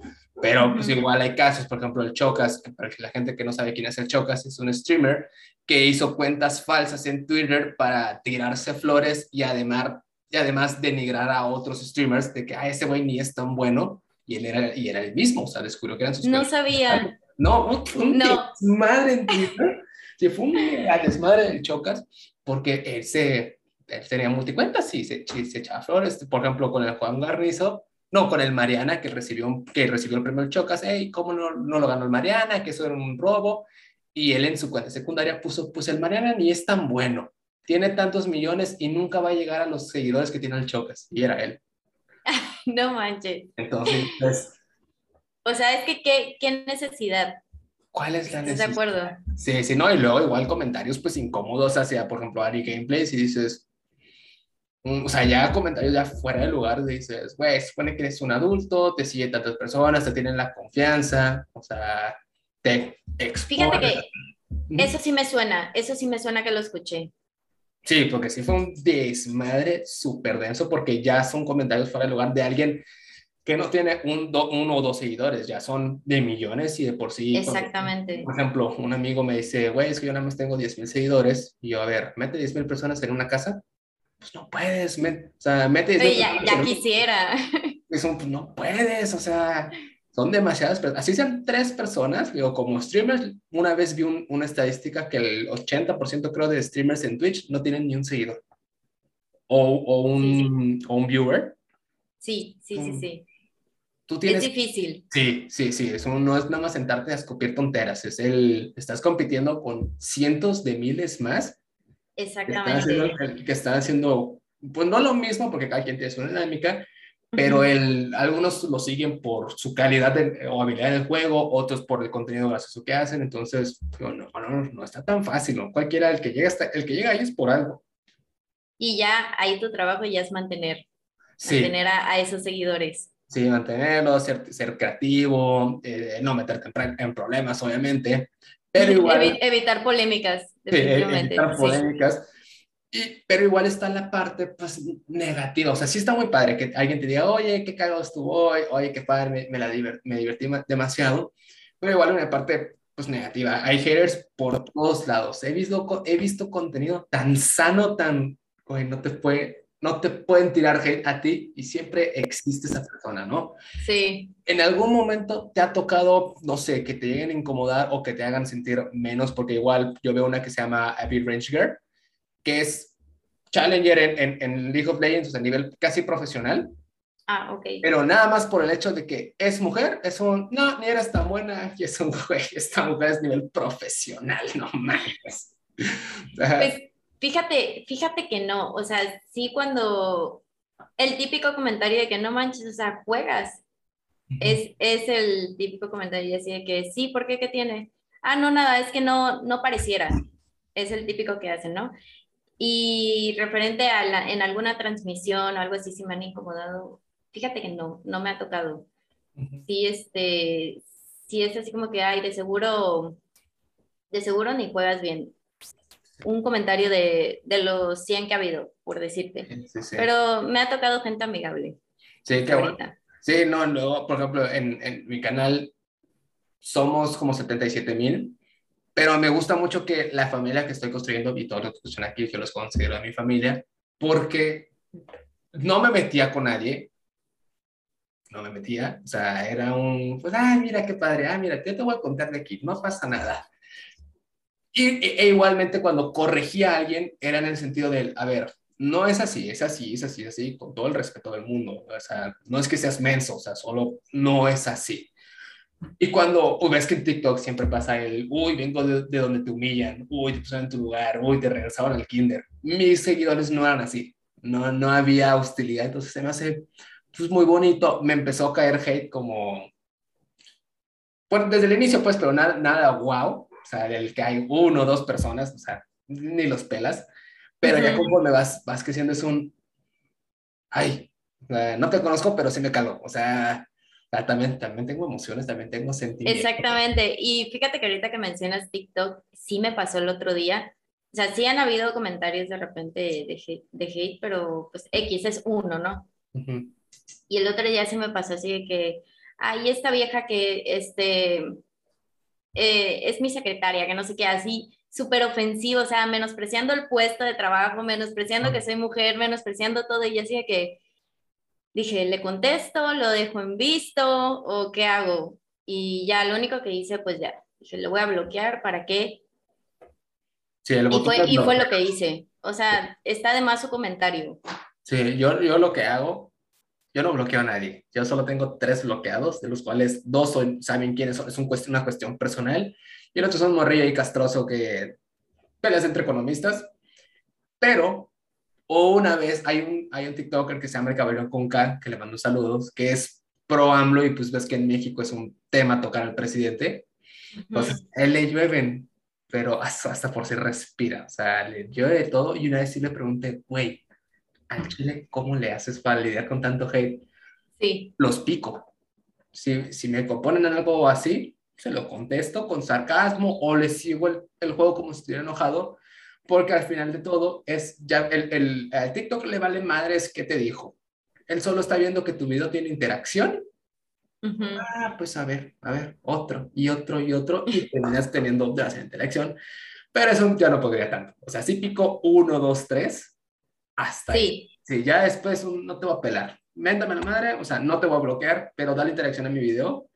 A: Pero pues igual hay casos, por ejemplo, el Chocas, para la gente que no sabe quién es el Chocas, es un streamer que hizo cuentas falsas en Twitter para tirarse flores y además, y además denigrar a otros streamers de que ah, ese güey ni es tan bueno y él era, y era el mismo, o sea, descubrió que eran sus
B: No sabía.
A: No, un, no. desmadre en Twitter. Se fue un desmadre del Chocas porque él, se, él tenía multicuentas y se, se echaba flores. Por ejemplo, con el Juan Garrizo, no, con el Mariana, que recibió, que recibió el premio Chocas, hey, ¿cómo no, no lo ganó el Mariana? Que eso era un robo. Y él en su cuenta secundaria puso, pues el Mariana ni es tan bueno, tiene tantos millones y nunca va a llegar a los seguidores que tiene el Chocas. Y era él.
B: no manches.
A: Entonces, pues...
B: O sea, es que qué, qué necesidad.
A: ¿Cuál es la necesidad?
B: De acuerdo.
A: Sí, sí, no, y luego igual comentarios pues incómodos hacia, por ejemplo, Ari Gameplays y dices, o sea, ya comentarios ya fuera de lugar, dices, güey, supone que eres un adulto, te sigue tantas personas, te tienen la confianza, o sea, te
B: Fíjate que eso sí me suena, eso sí me suena que lo escuché.
A: Sí, porque sí fue un desmadre súper denso, porque ya son comentarios fuera de lugar de alguien que no tiene un uno o dos seguidores, ya son de millones y de por sí.
B: Exactamente.
A: Por, ejemplo, un amigo me dice, güey, es que yo nada más tengo 10 mil seguidores, y yo, a ver, mete 10 mil personas en una casa, pues no puedes, o sea, mete...
B: ya, ya quisiera.
A: pues no puedes, o sea, son demasiadas personas. Así sean tres personas, digo, como streamers, una vez vi una estadística que el 80% creo de streamers en Twitch no tienen ni un seguidor. O, o, un, o un viewer.
B: Sí, sí, sí, sí.
A: Tú tienes,
B: es difícil.
A: Sí, sí, sí. Eso no es nada más sentarte a escupir tonteras. Es el, estás compitiendo con cientos de miles más
B: Exactamente.
A: Que están haciendo, pues no lo mismo, porque cada quien tiene su dinámica, pero el, algunos lo siguen por su calidad o habilidad en el juego, otros por el contenido gracioso que hacen, entonces no, no, no está tan fácil, ¿no? Cualquiera, el que, llega hasta, el que llega ahí es por algo.
B: Y ya ahí tu trabajo ya es mantener, mantener a, esos seguidores.
A: Sí, mantenerlos, ser, ser creativo, eh, no meterte en, en, problemas, obviamente, pero igual,
B: evitar polémicas, definitivamente.
A: evitar polémicas. Y, pero igual está la parte pues, negativa. O sea, sí está muy padre que alguien te diga, oye, qué cagado estuvo hoy, oye, qué padre, me, me la me divertí demasiado. Pero igual una parte pues, negativa. Hay haters por todos lados. He visto, he visto contenido tan sano, tan, oye, no te fue no te pueden tirar hate a ti y siempre existe esa persona, ¿no?
B: Sí.
A: En algún momento te ha tocado, no sé, que te lleguen a incomodar o que te hagan sentir menos, porque igual yo veo una que se llama Abby Range Girl, que es Challenger en, en, League of Legends, a nivel casi profesional.
B: Ah, ok.
A: Pero nada más por el hecho de que es mujer, es un, no, ni eres tan buena, y es un güey, esta mujer es nivel profesional, no mames.
B: Pues Fíjate, fíjate que no, o sea, sí cuando el típico comentario de que no manches, o sea, juegas, es, es el típico comentario así de que sí, ¿por qué? ¿Qué tiene? Ah, no, nada, es que no, no pareciera. Es el típico que hacen, ¿no? Y referente a la, en alguna transmisión o algo así, si me han incomodado, fíjate que no, no me ha tocado. Sí, este, sí es así como que, ay, de seguro, de seguro ni juegas bien un comentario de, de, los 100 que ha habido, por decirte. Pero me ha tocado gente amigable.
A: Sí, qué bueno. Sí, no, no, por ejemplo, en, en mi canal somos como 77 mil, pero me gusta mucho que la familia que estoy construyendo y todos los que están aquí, que los considero a mi familia, porque no me metía con nadie, no me metía, o sea, era un, pues, ay, mira qué padre, ah, mira, yo te voy a contar de aquí, no pasa nada. Y, e, igualmente cuando corregía a alguien era en el sentido del, a ver, no es así, es así, es así, es así, con todo el respeto del mundo. O sea, no es que seas menso, o sea, solo no es así. Y cuando ves que en TikTok siempre pasa el, uy, vengo de, de donde te humillan, uy, te pusieron en tu lugar, uy, te regresaron al kinder. Mis seguidores no eran así, no, no había hostilidad, entonces se me hace pues, muy bonito. Me empezó a caer hate como, bueno, desde el inicio, pues, pero nada, nada wow, sea, del que hay uno o dos personas, o sea, ni los pelas, pero ya conforme vas, vas creciendo es un, ay, no te conozco, pero sí me caló, o sea, también, también tengo emociones, también tengo sentimientos.
B: Exactamente, y fíjate que ahorita que mencionas TikTok, sí me pasó el otro día, o sea, sí han habido comentarios de repente de hate, de hate pero pues X es uno, ¿no? Y el otro día sí me pasó así de que, ay, esta vieja que, este, eh, es mi secretaria, que no sé qué, así, súper ofensivo, o sea, menospreciando el puesto de trabajo, menospreciando que soy mujer, menospreciando todo, y así de que dije, ¿le contesto? ¿Lo dejo en visto? ¿O qué hago? Y ya lo único que hice, pues ya, dije, le voy a bloquear, ¿para qué?
A: Sí, el
B: y, fue, y fue lo que hice. O sea, está de más su comentario.
A: Sí, yo, yo lo que hago, yo no bloqueo a nadie. Yo solo tengo tres bloqueados, de los cuales dos son, saben quiénes son, es un una cuestión personal. Y el otro son Morrilla y Castroso, que peleas entre economistas. Pero una vez hay un, hay un TikToker que se llama El Caballero con K, que le mando saludos, que es pro AMLO y pues ves que en México es un tema tocar al presidente. Entonces, él le llueven, pero hasta, por si respira. O sea, le llueve de todo. Y una vez sí le pregunté, güey, al Chile, ¿cómo le haces para lidiar con tanto hate?
B: Sí.
A: Los pico. Si, si me componen algo así, se lo contesto con sarcasmo o le sigo el, el juego como si estuviera enojado porque al final de todo es ya el, el, TikTok le vale madres qué te dijo. Él solo está viendo que tu video tiene interacción. Ah, pues a ver, a ver, otro y otro y otro y terminas teniendo demasiada interacción. Pero eso ya no podría tanto. O sea, si pico uno, dos, tres, hasta sí. ahí. Sí, ya después no te voy a pelar. Méntame la madre, o sea, no te voy a bloquear, pero dale interacción a mi video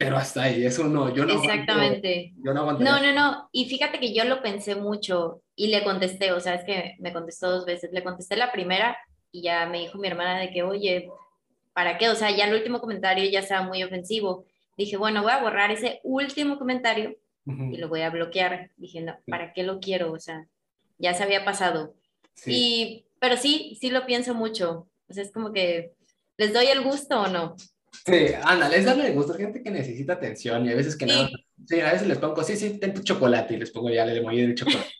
A: pero hasta ahí, eso no, yo no
B: Exactamente. yo no, no, no, no, y fíjate que yo lo pensé mucho y le contesté, o sea, es que me contestó dos veces, le contesté la primera y ya me dijo mi hermana de que, oye, ¿para qué? O sea, ya el último comentario ya estaba muy ofensivo. Dije, bueno, voy a borrar ese último comentario y lo voy a bloquear. Dije, no, ¿para qué lo quiero? O sea, ya se había pasado. Y, pero sí, sí lo pienso mucho. O sea, es como que, ¿les doy el gusto o no?
A: Sí, ándale, es darle gusto a gente que necesita atención y a veces que sí. nada. Sí, a veces les pongo, sí, sí, ten tu chocolate y les pongo ya el emoji del chocolate.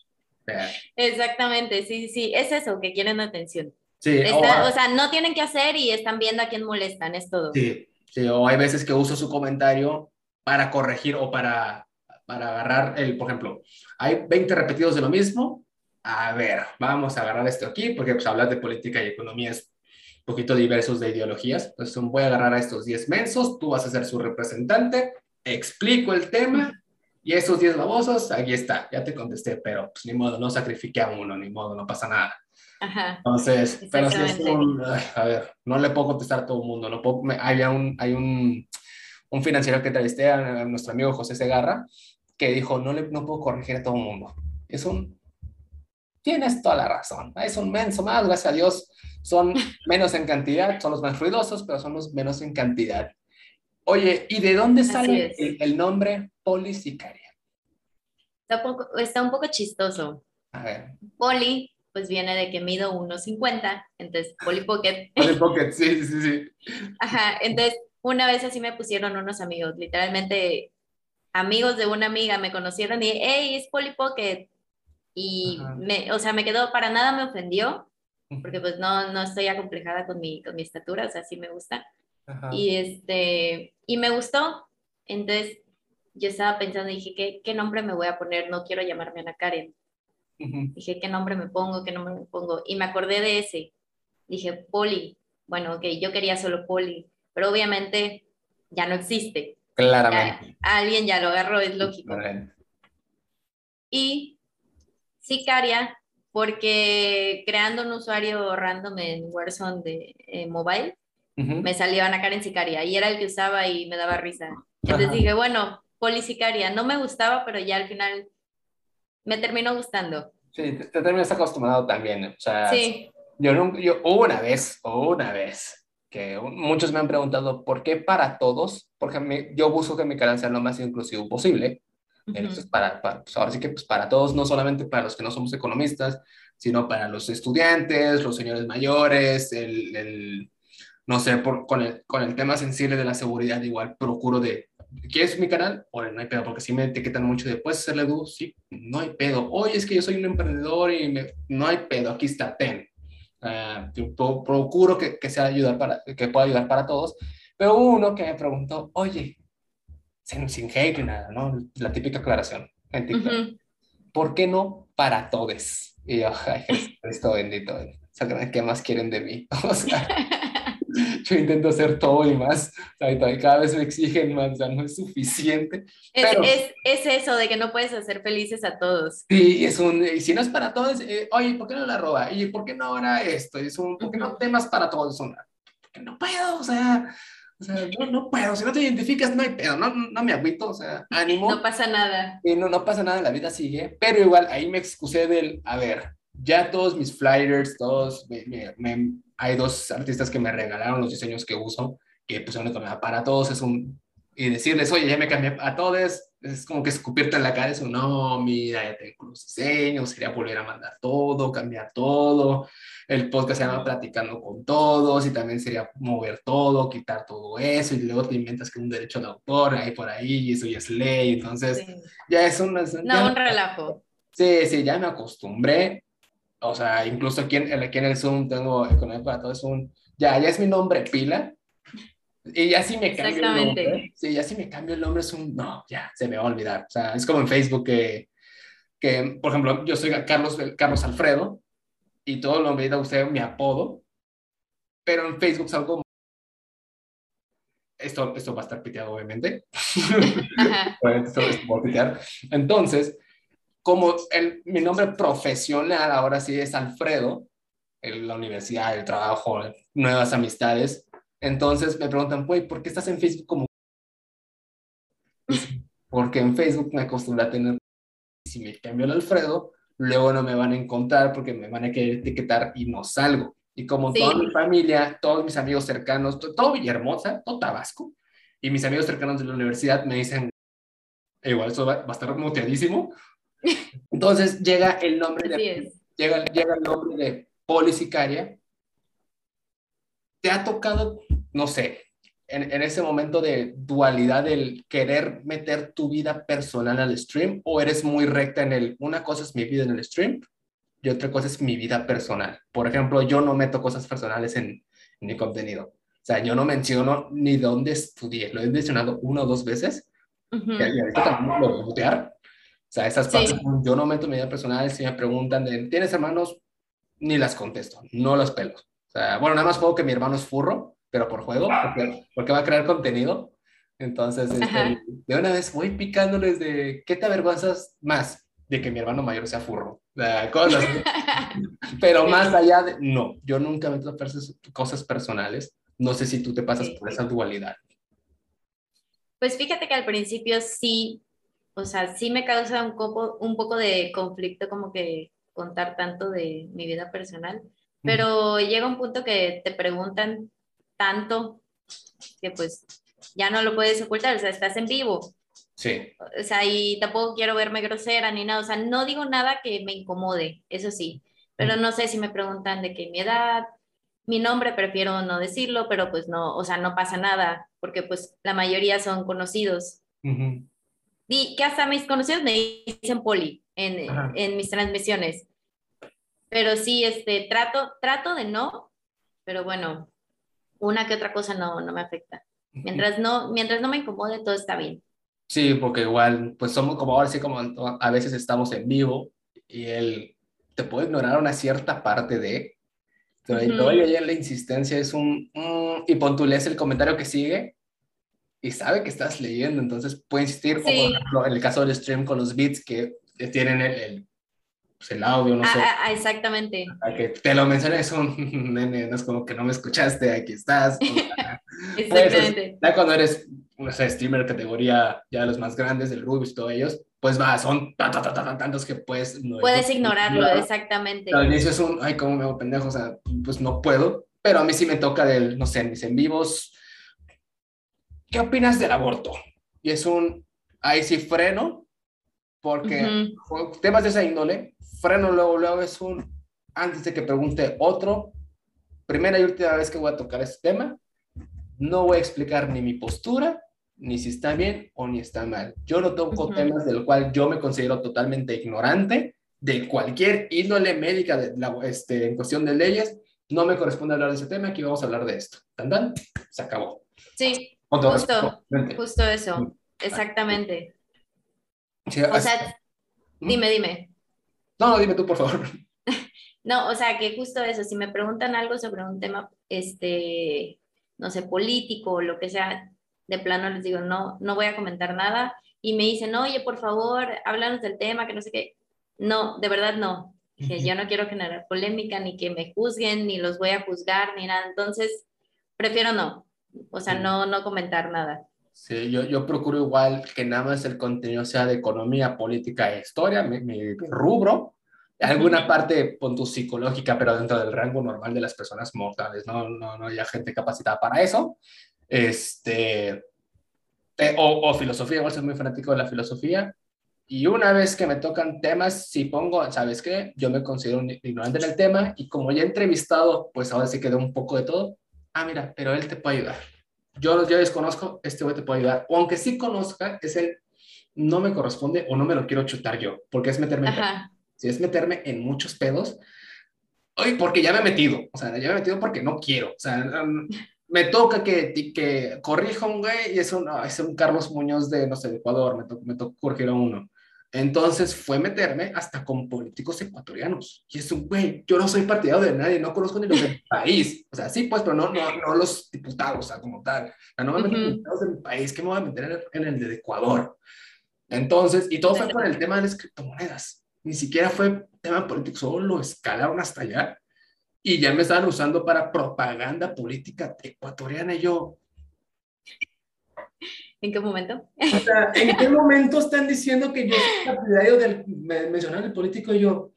B: Exactamente, sí, sí, es eso, que quieren atención. Sí, o, sea, no tienen que hacer y están viendo a quién molestan, es todo.
A: Sí, sí, o hay veces que uso su comentario para corregir o para, para agarrar el, por ejemplo, hay 20 repetidos de lo mismo. A ver, vamos a agarrar esto aquí porque pues hablar de política y economía es poquito diversos de ideologías. Entonces, voy a agarrar a estos 10 mensos, tú vas a ser su representante, explico el tema y esos 10 babosos, aquí está, ya te contesté, pero pues ni modo, no sacrifique a uno, ni modo, no pasa nada. Ajá. Entonces, pero si es un, a ver, no le puedo contestar a todo el mundo, no puedo, hay un, hay un, un financiero que entrevisté a, a nuestro amigo José Segarra, que dijo, no, le, no puedo corregir a todo el mundo. Es un, tienes toda la razón, es un menso más, gracias a Dios, son menos en cantidad, son los más ruidosos, pero son los menos en cantidad. Oye, ¿y de dónde sale el, nombre polisicaria?
B: Está poco, está un poco chistoso.
A: A ver.
B: Poli, pues viene de que mido 1,50, entonces Poli Pocket.
A: Poli Pocket, sí, sí, sí.
B: Ajá, entonces una vez así me pusieron unos amigos, literalmente amigos de una amiga me conocieron y, hey, es Poli Pocket. Y, me, o sea, me quedó, para nada me ofendió, porque pues no, no estoy acomplejada con mi, con mi estatura, o sea, sí me gusta. Y, este, y me gustó. Entonces yo estaba pensando, dije, ¿qué, ¿qué nombre me voy a poner? No quiero llamarme Ana Karen. Dije, ¿qué nombre me pongo? ¿Qué nombre me pongo? Y me acordé de ese. Dije, Poli. Bueno, ok, yo quería solo Poli, pero obviamente ya no existe.
A: Claramente.
B: alguien ya lo agarró, es lógico. Y Sicaria porque creando un usuario random en Warzone de eh, mobile, me salió Ana Karen Sicaria y era el que usaba y me daba risa. Entonces dije, bueno, Polisicaria, no me gustaba, pero ya al final me terminó gustando.
A: Sí, te, terminas acostumbrado también. O sea, sí. yo, yo una vez, una vez, que muchos me han preguntado por qué para todos, porque yo busco que mi canal sea lo más inclusivo posible. Entonces, para, pues ahora sí que pues para todos, no solamente para los que no somos economistas, sino para los estudiantes, los señores mayores, el, el no sé, por, con, el, con el tema sensible de la seguridad, igual procuro de, ¿quieres mi canal? Oye, no hay pedo, porque si me etiquetan mucho de, ¿puedes hacerle dúo? Sí, no hay pedo. Oye, es que yo soy un emprendedor y me, no hay pedo, aquí está, ten. Uh, procuro que, que, sea ayudar para, que pueda ayudar para todos. Pero uno que me preguntó, oye, sin, sin hate ni nada, ¿no? La típica aclaración en TikTok. ¿Por qué no para todos? Y yo, ay, Cristo bendito, ¿qué más quieren de mí? O sea, yo intento hacer todo y más, cada vez me exigen más, o sea, no es suficiente.
B: Es, pero, es, es, eso de que no puedes hacer felices a todos.
A: Sí, es un, y si no es para todos, eh, oye, ¿por qué no la roba? Y ¿por qué no ahora esto? Es un, ¿por qué no temas para todos? Una, porque no puedo, o sea, o sea, no, no, puedo, si no te identificas, no hay pedo, no, no me agüito, o sea, ánimo.
B: No pasa nada.
A: Y no, no pasa nada, la vida sigue, pero igual ahí me excusé del, a ver, ya todos mis flyers, todos, me, me, hay dos artistas que me regalaron los diseños que uso, que pues son para todos, es un, y decirles, oye, ya me cambié a todos, es como que escupirte en la cara, eso, no, mira, ya tengo los diseños, sería volver a mandar todo, cambiar todo, el podcast se llama Platicando con Todos, y también sería mover todo, quitar todo eso, y luego te inventas que un derecho de autor ahí por ahí, y eso ya es ley, entonces ya es un...
B: No, un relajo.
A: Sí, sí, ya me acostumbré, o sea, incluso aquí en, aquí en el Zoom tengo Economía para Todos, un, ya, ya es mi nombre pila, y ya si me cambio el nombre, sí, ya si me cambio el nombre es un, no, ya, se me va a olvidar. O sea, es como en Facebook que, que por ejemplo, yo soy Carlos, Carlos Alfredo y todo lo me usted mi apodo, pero en Facebook salgo... Esto, esto va a estar piteado, obviamente. esto, va a pitear. Entonces, como el, mi nombre profesional ahora sí es Alfredo, en la universidad, el trabajo, nuevas amistades, entonces me preguntan, güey, ¿por qué estás en Facebook como? Porque en Facebook me acostumbré a tener, si me cambio el Alfredo, luego no me van a encontrar porque me van a querer etiquetar y no salgo. Y como toda mi familia, todos mis amigos cercanos, todo Villahermosa, todo Tabasco, y mis amigos cercanos de la universidad me dicen, igual eso va, a estar muteadísimo. Entonces llega el nombre de, llega, llega el nombre de Polisicaria ¿Te ha tocado, no sé, en, en, ese momento de dualidad del querer meter tu vida personal al stream o eres muy recta en el, una cosa es mi vida en el stream y otra cosa es mi vida personal? Por ejemplo, yo no meto cosas personales en, en mi contenido. O sea, yo no menciono ni dónde estudié. Lo he mencionado una o dos veces. y, ahorita también lo voy a mutear. O sea, esas partes, yo no meto mi vida personal. Si me preguntan, de, ¿tienes hermanos? Ni las contesto, no las pelos. O sea, bueno, nada más juego que mi hermano es furro, pero por juego, porque, va a crear contenido. Entonces, este, de una vez voy picándoles de qué te avergüenzas más de que mi hermano mayor sea furro. Cosas, pero más allá de, no, yo nunca me meto cosas personales. No sé si tú te pasas por esa dualidad.
B: Pues fíjate que al principio sí, o sea, sí me causa un poco, un poco de conflicto como que contar tanto de mi vida personal pero llega un punto que te preguntan tanto que pues ya no lo puedes ocultar, o sea, estás en vivo.
A: Sí.
B: O sea, y tampoco quiero verme grosera ni nada, o sea, no digo nada que me incomode, eso sí, pero no sé si me preguntan de qué mi edad, mi nombre, prefiero no decirlo, pero pues no, o sea, no pasa nada, porque pues la mayoría son conocidos. Y que hasta mis conocidos me dicen poli en, en mis transmisiones. Pero sí, este, trato, trato de no, pero bueno, una que otra cosa no, no me afecta. Mientras no, mientras no me incomode, todo está bien.
A: Sí, porque igual, pues somos como ahora sí, como a veces estamos en vivo y él te puede ignorar una cierta parte de, pero uh -huh. la insistencia es un, y pon tú lees el comentario que sigue y sabe que estás leyendo, entonces puede insistir, o por ejemplo, en el caso del stream con los beats que tienen el pues, el audio, no
B: ah,
A: sé.
B: Ah, ah, exactamente.
A: A que te lo mencioné, es un nene, no es como que no me escuchaste, aquí estás.
B: exactamente.
A: ya cuando eres, no sé, streamer categoría ya los más grandes, del Rubius y todos ellos, pues va, son tantos que puedes...
B: puedes ignorarlo, exactamente.
A: Al inicio es un, ay, cómo me hago pendejo, o sea, pues no puedo, pero a mí sí me toca del, no sé, mis en vivos. ¿Qué opinas del aborto? Y es un, ahí sí freno, porque temas de esa índole, freno luego, luego es un, antes de que pregunte otro, primera y última vez que voy a tocar este tema, no voy a explicar ni mi postura, ni si está bien o ni está mal. Yo no toco temas del cual yo me considero totalmente ignorante de cualquier índole médica de la, este, en cuestión de leyes. No me corresponde hablar de ese tema, aquí vamos a hablar de esto. ¿Tan, Se acabó.
B: Sí, justo, justo eso, mm. O sea, ¿Mm? dime, dime.
A: No, no, dime tú, por favor.
B: no, o sea, que justo eso, si me preguntan algo sobre un tema, este, no sé, político o lo que sea, de plano les digo, no, no voy a comentar nada. Y me dicen, oye, por favor, háblanos del tema, que no sé qué. No, de verdad no. Que yo no quiero generar polémica, ni que me juzguen, ni los voy a juzgar, ni nada. Entonces, prefiero no. O sea, no, no comentar nada.
A: Sí, yo, yo procuro igual que nada más el contenido sea de economía, política e historia, mi, mi rubro. Alguna parte, punto psicológica, pero dentro del rango normal de las personas mortales, ¿no? No, no hay gente capacitada para eso. Este, eh, o, o, filosofía, igual soy muy fanático de la filosofía. Y una vez que me tocan temas, si pongo, ¿sabes qué? Yo me considero un ignorante en el tema y como ya he entrevistado, pues ahora sí quedó un poco de todo. Ah, mira, pero él te puede ayudar. Yo, yo desconozco, este güey te puede ayudar. O aunque sí conozca, es el no me corresponde o no me lo quiero chutar yo, porque es meterme en Si es meterme en muchos pedos, hoy porque ya me he metido, o sea, ya me he metido porque no quiero, o sea, me toca que, que corrija un güey y es un, es un Carlos Muñoz de, no sé, de Ecuador, me, to, me tocó corregir a uno. Entonces fue meterme hasta con políticos ecuatorianos. Y es un güey, yo no soy partidario de nadie, no conozco ni los del país. O sea, sí, pues, pero no, no, no los diputados, o sea, como tal. O sea, no me meto en los diputados del país, ¿qué me voy a meter en el, de Ecuador? Entonces, y todo fue por el tema de las criptomonedas. Ni siquiera fue tema político, solo lo escalaron hasta allá y ya me estaban usando para propaganda política ecuatoriana. Y yo.
B: ¿En qué momento?
A: O sea, ¿en qué momento están diciendo que yo soy partidario del mencionar el político? Y yo.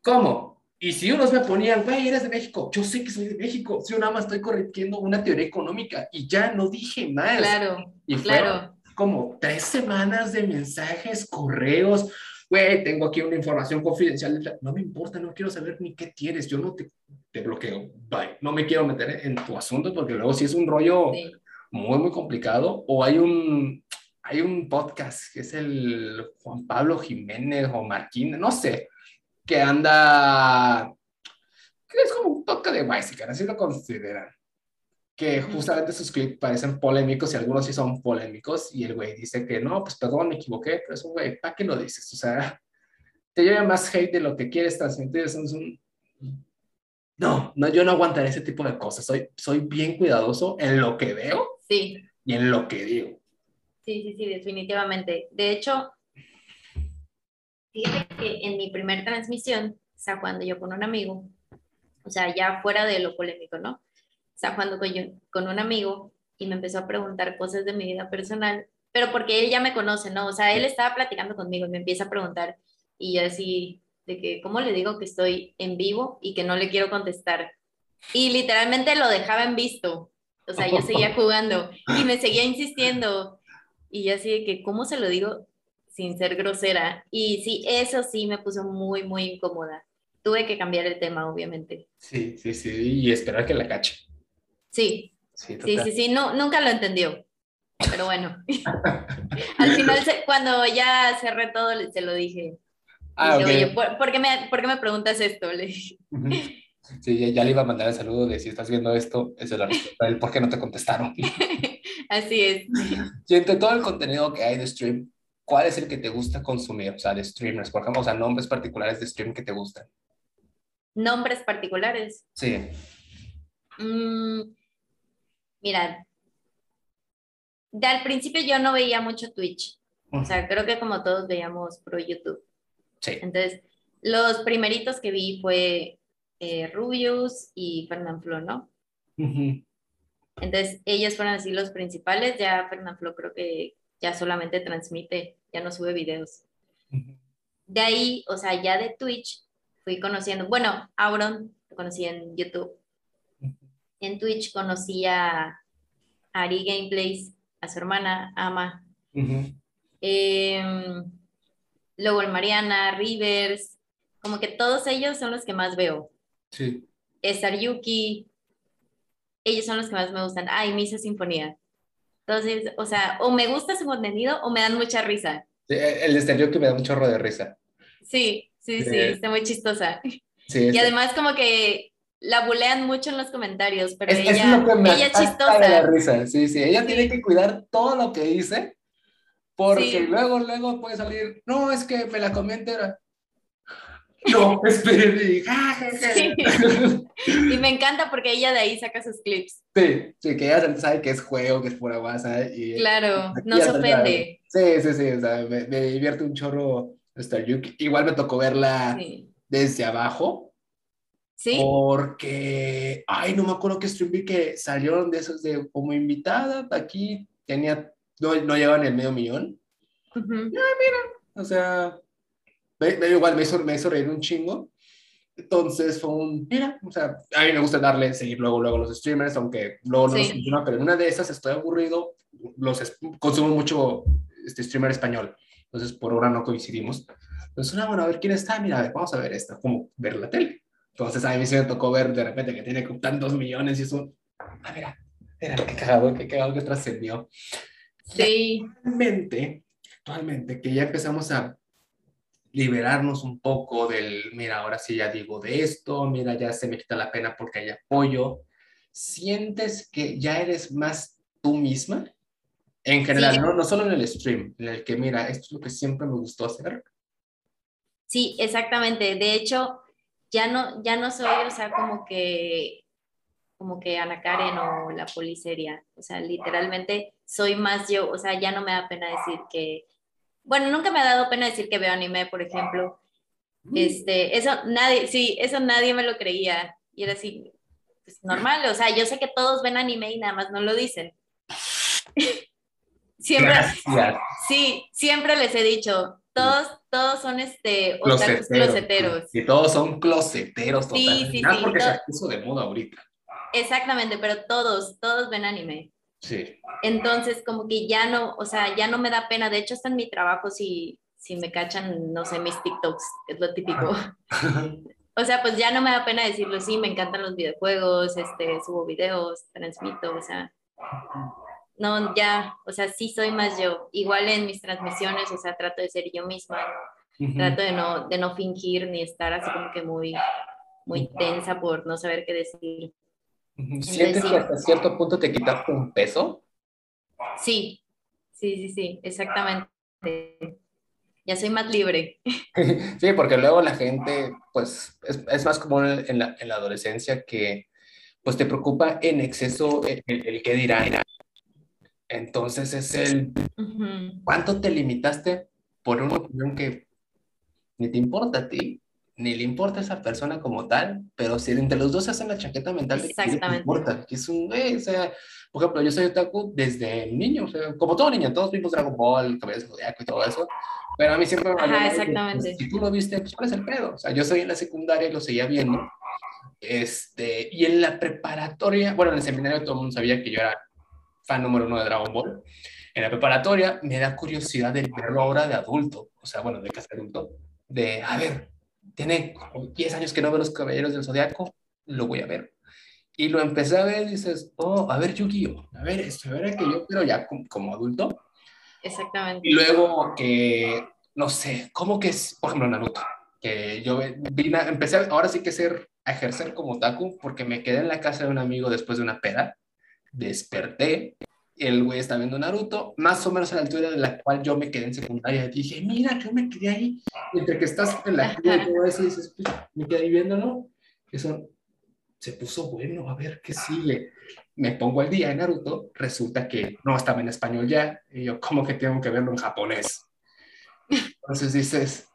A: ¿Cómo? Y si unos me ponían, güey, eres de México, yo sé que soy de México, si yo nada más estoy corrigiendo una teoría económica y ya no dije más.
B: Claro,
A: y
B: claro.
A: Como tres semanas de mensajes, correos, güey, tengo aquí una información confidencial. No me importa, no quiero saber ni qué tienes, yo no te, te bloqueo, bye. No me quiero meter en tu asunto porque luego si es un rollo muy, muy complicado o hay un, hay un podcast que es el Juan Pablo Jiménez o Marquín, no sé, que anda, que es como un podcast de bicycle, así lo consideran que justamente sus clips parecen polémicos y algunos sí son polémicos y el güey dice que no, pues perdón, me equivoqué, pero es un güey, ¿para qué lo dices? O sea, te lleva más hate de lo que quieres transmitir, es un... No, no, yo no aguantaré ese tipo de cosas, soy, soy bien cuidadoso en lo que veo
B: sí.
A: y en lo que digo.
B: Sí, sí, sí, definitivamente. De hecho, fíjate que en mi primer transmisión, o sea, cuando yo con un amigo, o sea, ya fuera de lo polémico, ¿no? Estaba jugando con, con un amigo y me empezó a preguntar cosas de mi vida personal, pero porque él ya me conoce, ¿no? O sea, él estaba platicando conmigo y me empieza a preguntar y yo así, de que, ¿cómo le digo que estoy en vivo y que no le quiero contestar? Y literalmente lo dejaba en visto. O sea, yo seguía jugando y me seguía insistiendo. Y yo así de que, ¿cómo se lo digo sin ser grosera? Y sí, eso sí me puso muy, muy incómoda. Tuve que cambiar el tema, obviamente.
A: Sí, sí, sí, y esperar que la cache.
B: Sí, sí, sí, sí, no, nunca lo entendió. Pero bueno, al final cuando ya cerré todo se lo dije. Ah, Oye, ¿por, qué me, ¿por, qué me, preguntas esto? Le dije.
A: Sí, ya, le iba a mandar el saludo de si estás viendo esto, esa es la respuesta del por qué no te contestaron.
B: Así es.
A: Y entre todo el contenido que hay de stream, ¿cuál es el que te gusta consumir? O sea, de streamers, por ejemplo, o sea, nombres particulares de stream que te gustan.
B: ¿Nombres particulares?
A: Sí.
B: Mm, Mira, de al principio yo no veía mucho Twitch. O sea, creo que como todos veíamos pro YouTube.
A: Sí.
B: Entonces, los primeritos que vi fue eh, Rubius y Fernanfloo, ¿no? Entonces, ellos fueron así los principales. Ya Fernanfloo creo que ya solamente transmite, ya no sube videos. De ahí, o sea, ya de Twitch fui conociendo, bueno, Auron lo conocí en YouTube. En Twitch conocí a Ari Gameplays, a su hermana, Ama. Em, luego el Mariana, Rivers, como que todos ellos son los que más veo.
A: Sí.
B: Estar Yuki, ellos son los que más me gustan. Ay, Misa Sinfonía. Entonces, o sea, o me gusta su contenido o me dan mucha risa.
A: el de Yuki me da un chorro de risa.
B: Sí, sí, sí, está muy chistosa. y además como que la bulean mucho en los comentarios, pero ella, es, chistosa.
A: risa. Sí, sí, ella tiene que cuidar todo lo que dice, porque luego, luego puede salir, no, es que me la comí entera. No, espere.
B: sí. Y me encanta porque ella de ahí saca sus clips.
A: Sí, sí, que ella sabe que es juego, que es pura guasa. Y
B: claro, no se ofende.
A: Sí, sí, sí, o sea, me, me divierte un chorro Star Yuki. Igual me tocó verla desde abajo.
B: Sí.
A: Porque, ay, no me acuerdo qué stream vi que salieron de esos de como invitada. Aquí tenía, no, no llevan el medio millón. Uh mira, o sea, me, igual me hizo, me hizo reír un chingo. Entonces fue un, mira, o sea, a mí me gusta darle, seguir luego, luego los streamers, aunque luego no sí. pero en una de esas estoy aburrido, los consumo mucho este streamer español, entonces por ahora no coincidimos. Entonces, ah, bueno, a ver quién está, mira, vamos a ver esta, como ver la tele. Entonces a mí sí me tocó ver de repente que tiene tantos millones y eso, ah, mira, mira, qué cagado, qué cagado que trascendió.
B: Sí.
A: Actualmente, actualmente que ya empezamos a liberarnos un poco del, mira, ahora sí ya digo de esto, mira, ya se me quita la pena porque hay apoyo. ¿Sientes que ya eres más tú misma? En general, no, no solo en el stream, en el que, mira, esto es lo que siempre me gustó hacer.
B: Sí, exactamente. De hecho, ya no, ya no soy, o sea, como que como que Ana Karen o la policería, o sea, literalmente soy más yo, o sea, ya no me da pena decir que, bueno, nunca me ha dado pena decir que veo anime, por ejemplo. Este, eso nadie, sí, eso nadie me lo creía. Y era así, pues normal, o sea, yo sé que todos ven anime y nada más no lo dicen. siempre, sí, siempre les he dicho, todos, todos son este, closeteros.
A: Y todos son closeteros, sí, sí, sí, porque se puso de moda ahorita.
B: Exactamente, pero todos, todos ven anime.
A: Sí.
B: Entonces, como que ya no, o sea, ya no me da pena. De hecho, está en mi trabajo si, si me cachan, no sé, mis TikToks, es lo típico. o sea, pues ya no me da pena decirlo, sí, me encantan los videojuegos, este, subo videos, transmito, o sea, no, ya, o sea, sí soy más yo. Igual en mis transmisiones, o sea, trato de ser yo misma, trato de no, de no fingir ni estar así como que muy, muy tensa por no saber qué decir.
A: ¿Sientes que hasta cierto punto te quitaste un peso?
B: Sí, sí, sí, sí, exactamente. Ya soy más libre.
A: Sí, porque luego la gente, pues, es, es más común en la, en la, adolescencia que, pues, te preocupa en exceso el, el, qué dirán. Entonces es el, ¿cuánto te limitaste por una opinión que ni te importa a ti, ni le importa a esa persona como tal, pero si entre los dos hacen la chaqueta mental de que no importa, que es un, o sea, por ejemplo, yo soy otaku desde niño, o sea, como todo niño, todos vimos Dragon Ball, Cabello Zodiaco y todo eso, pero a mí siempre me
B: Ajá, exactamente.
A: Pues, si tú lo viste, pues ¿cuál es el pedo? O sea, yo soy en la secundaria y lo seguía viendo, este, y en la preparatoria, bueno, en el seminario todo el mundo sabía que yo era fan número uno de Dragon Ball, en la preparatoria me da curiosidad de verlo ahora de adulto, o sea, bueno, de casi adulto, de, a ver, tiene 10 años que no veo los Caballeros del Zodiaco, lo voy a ver. Y lo empecé a ver y dices, oh, a ver, Yu-Gi-Oh, a ver esto, a ver aquello, pero ya como, adulto.
B: Exactamente.
A: Y luego que, no sé, ¿cómo que es, por ejemplo, Naruto? Que yo vine, empecé ahora sí que ser, a ejercer como taku porque me quedé en la casa de un amigo después de una peda, desperté el güey está viendo Naruto, más o menos a la altura de la cual yo me quedé en secundaria. Dije, mira, yo me quedé ahí. Entre que estás en la escuela y todo eso, dices, pues, me quedé ahí viéndolo. Eso se puso bueno, a ver qué sigue. Me pongo el día en Naruto, resulta que no estaba en español ya. Y yo, ¿cómo que tengo que verlo en japonés? Entonces dices,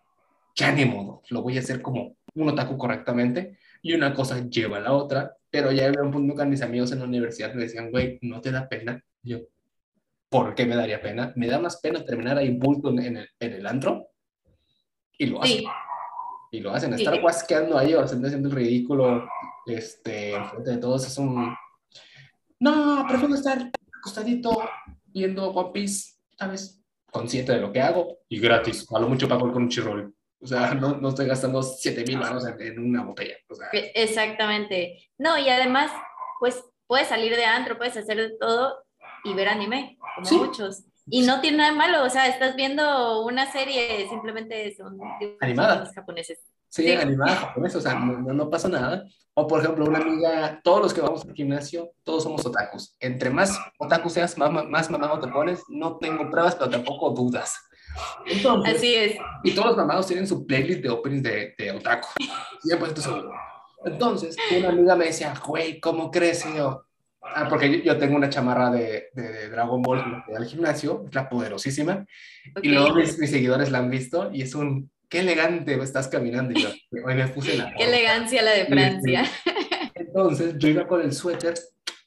A: ya ni modo, lo voy a hacer como un otaku correctamente. Y una cosa lleva a la otra, pero ya había un punto que mis amigos en la universidad me decían, güey, ¿no te da pena? Yo, ¿por qué me daría pena? Me da más pena terminar ahí bulto en el, en el antro y lo hace. Y lo hacen, estar guasqueando ahí o haciendo el ridículo este, frente de todos es un... No, prefiero estar acostadito viendo One Piece, ¿sabes? Consciente de lo que hago y gratis. A lo mucho pago con un chirrol. O sea, no, no estoy gastando 7 mil manos en, una botella. O sea.
B: Exactamente. No, y además, pues puedes salir de antro, puedes hacer de todo y ver anime, como muchos. Y no tiene nada de malo, o sea, estás viendo una serie, simplemente son
A: animada
B: japoneses.
A: Sí, animada japonesa, o sea, no, no, pasa nada. O por ejemplo, una amiga, todos los que vamos al gimnasio, todos somos otakus. Entre más otaku seas, más, más mamado te pones. No tengo pruebas, pero tampoco dudas.
B: Así es.
A: Y todos los mamados tienen su playlist de openings de, de otaku. 100% seguro. Entonces, una amiga me decía, güey, ¿cómo crees? Y yo, ah, porque yo, tengo una chamarra de, de, Dragon Ball al gimnasio, es la poderosísima. Y luego mis, seguidores la han visto y es un, qué elegante estás caminando. Y yo, hoy me puse la.
B: Qué elegancia la de Francia.
A: Entonces, yo iba con el suéter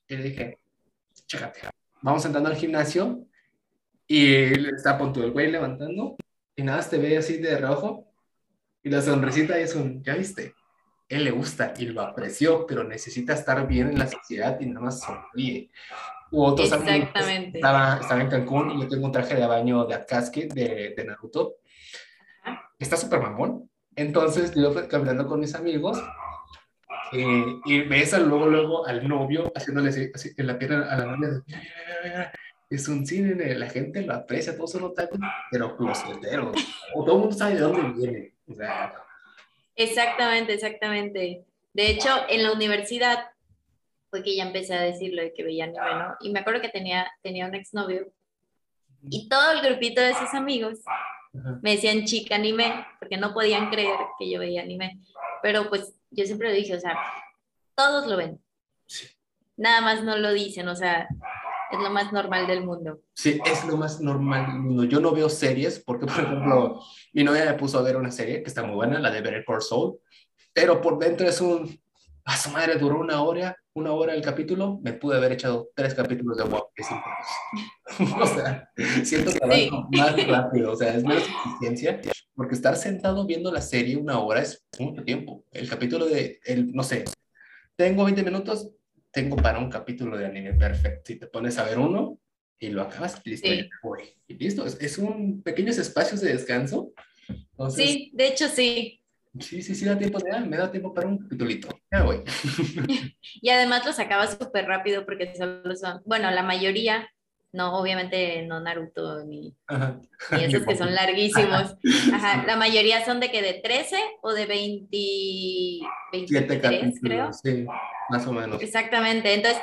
A: y le dije, chécate, vamos entrando al gimnasio y está punto el güey levantando y nada, te ve así de rojo y la sonrisita es un, ¿ya viste? Él le gusta y lo apreció, pero necesita estar bien en la sociedad y nada más sonríe. U otros
B: Exactamente.
A: estaba, estaba en Cancún y yo tengo un traje de baño de Akatsuki de, de Naruto. Está súper mamón. Entonces yo caminando con mis amigos eh, y ves luego, luego al novio haciéndole así, en la pierna a la novia es un cine, la gente lo aprecia, todos son otakus, pero closeteros, o todo el mundo sabe de dónde viene. O sea,
B: Exactamente, exactamente. De hecho, en la universidad fue que ya empecé a decirlo de que veía anime, ¿no? Y me acuerdo que tenía, tenía un exnovio y todo el grupito de sus amigos me decían chica anime, porque no podían creer que yo veía anime. Pero pues yo siempre lo dije, o sea, todos lo ven. Nada más no lo dicen, o sea, es lo más normal del mundo.
A: Sí, es lo más normal del mundo. Yo no veo series porque, por ejemplo, mi novia me puso a ver una serie que está muy buena, la de Better Call Saul, pero por dentro es un... A su madre duró una hora, una hora el capítulo, me pude haber echado tres capítulos de Walk o sea, siento que va más rápido, o sea, es menos eficiencia, porque estar sentado viendo la serie una hora es mucho tiempo. El capítulo de, el, no sé, tengo 20 minutos, tengo para un capítulo de anime perfecto. Si te pones a ver uno y lo acabas, listo, y listo. Es, un pequeños espacios de descanso.
B: sí, de hecho sí.
A: Sí, sí, sí, da tiempo de, ah, me da tiempo para un capítulito. Ya voy.
B: y además los acabas súper rápido porque solo son, bueno, la mayoría no, obviamente no Naruto ni, ni esos que son larguísimos. Ajá. La mayoría son de que de 13 o de 20, 23, creo.
A: Sí, más o menos.
B: Exactamente. Entonces,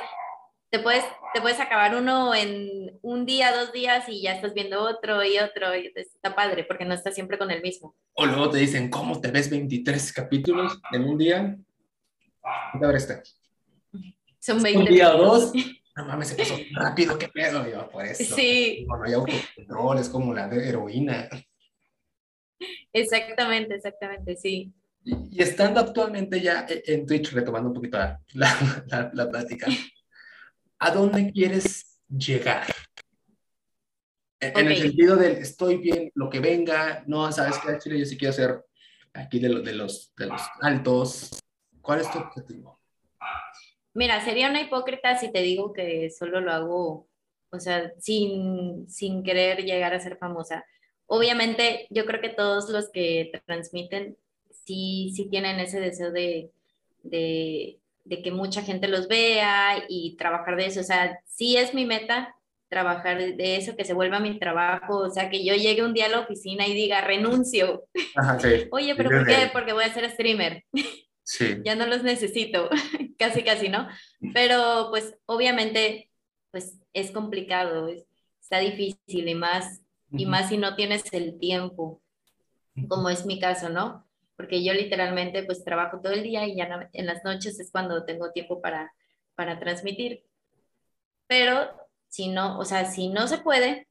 B: te puedes, te puedes acabar uno en un día, dos días y ya estás viendo otro y otro. Y está padre porque no estás siempre con el mismo.
A: O luego te dicen, ¿cómo te ves 23 capítulos en un día? A ver este.
B: Son 20.
A: Un día o dos no mames, se pasó rápido, qué pedo, yo, por eso.
B: Sí.
A: Bueno, hay autocontrol, es como la de heroína.
B: Exactamente, exactamente, sí.
A: Y, estando actualmente ya e, en Twitch, retomando un poquito la, la, la, plática, ¿a dónde quieres llegar? E, en, el sentido del estoy bien, lo que venga, no, sabes qué, Chile, yo sí quiero ser aquí de, de, los, de los altos. ¿Cuál es tu objetivo?
B: Mira, sería una hipócrita si te digo que solo lo hago, o sea, sin, sin querer llegar a ser famosa. Obviamente, yo creo que todos los que transmiten sí, sí tienen ese deseo de, de, de que mucha gente los vea y trabajar de eso. O sea, sí es mi meta trabajar de eso, que se vuelva mi trabajo, o sea, que yo llegue un día a la oficina y diga, renuncio.
A: Ajá, sí.
B: Oye, pero ¿por qué? Porque voy a ser streamer. Ya no los necesito, casi, casi, ¿no? Pero pues obviamente, pues es complicado, está difícil y más, y más si no tienes el tiempo, como es mi caso, ¿no? Porque yo literalmente pues trabajo todo el día y ya en las noches es cuando tengo tiempo para, para transmitir. Pero si no, o sea, si no se puede,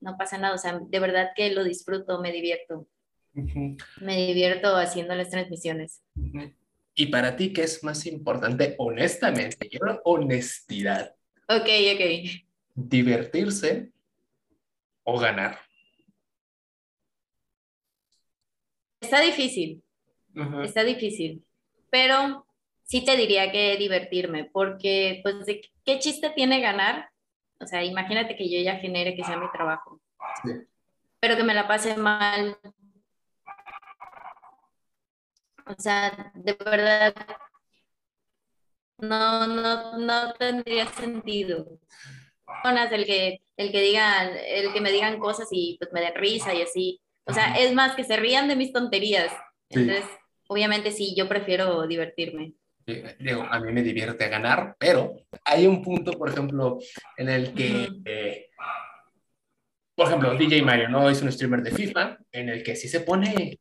B: no pasa nada, o sea, de verdad que lo disfruto, me divierto. Me divierto haciendo las transmisiones.
A: Y para ti, ¿qué es más importante? Honestamente, quiero honestidad.
B: Ok, ok.
A: ¿Divertirse o ganar?
B: Está difícil, Está difícil. Pero sí te diría que divertirme, porque pues qué chiste tiene ganar. O sea, imagínate que yo ya genere que sea mi trabajo. Pero que me la pase mal. O sea, de verdad, no, no, no tendría sentido. El que, el que digan, el que me digan cosas y pues me den risa y así. O sea, es más que se rían de mis tonterías. Entonces, obviamente sí, yo prefiero divertirme.
A: Digo, a mí me divierte ganar, pero hay un punto, por ejemplo, en el que, eh, por ejemplo, DJ Mario, ¿no? Es un streamer de FIFA, en el que sí se pone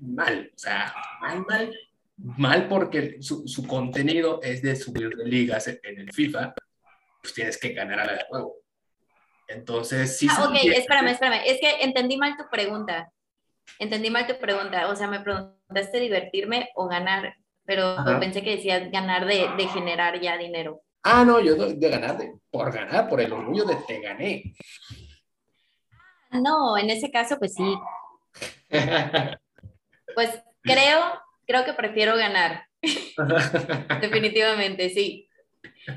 A: mal, o sea, mal, mal, mal porque su, su contenido es de subir de ligas en el FIFA, pues tienes que ganar a la de juego. Entonces, sí.
B: Ah, ok, espérame, espérame, es que entendí mal tu pregunta. Entendí mal tu pregunta, o sea, me preguntaste divertirme o ganar, pero pensé que decías ganar de, de, generar ya dinero.
A: Ah, no, yo de, ganar, de, por ganar, por el orgullo de te gané.
B: No, en ese caso, pues sí. pues creo, creo que prefiero ganar. Definitivamente, sí.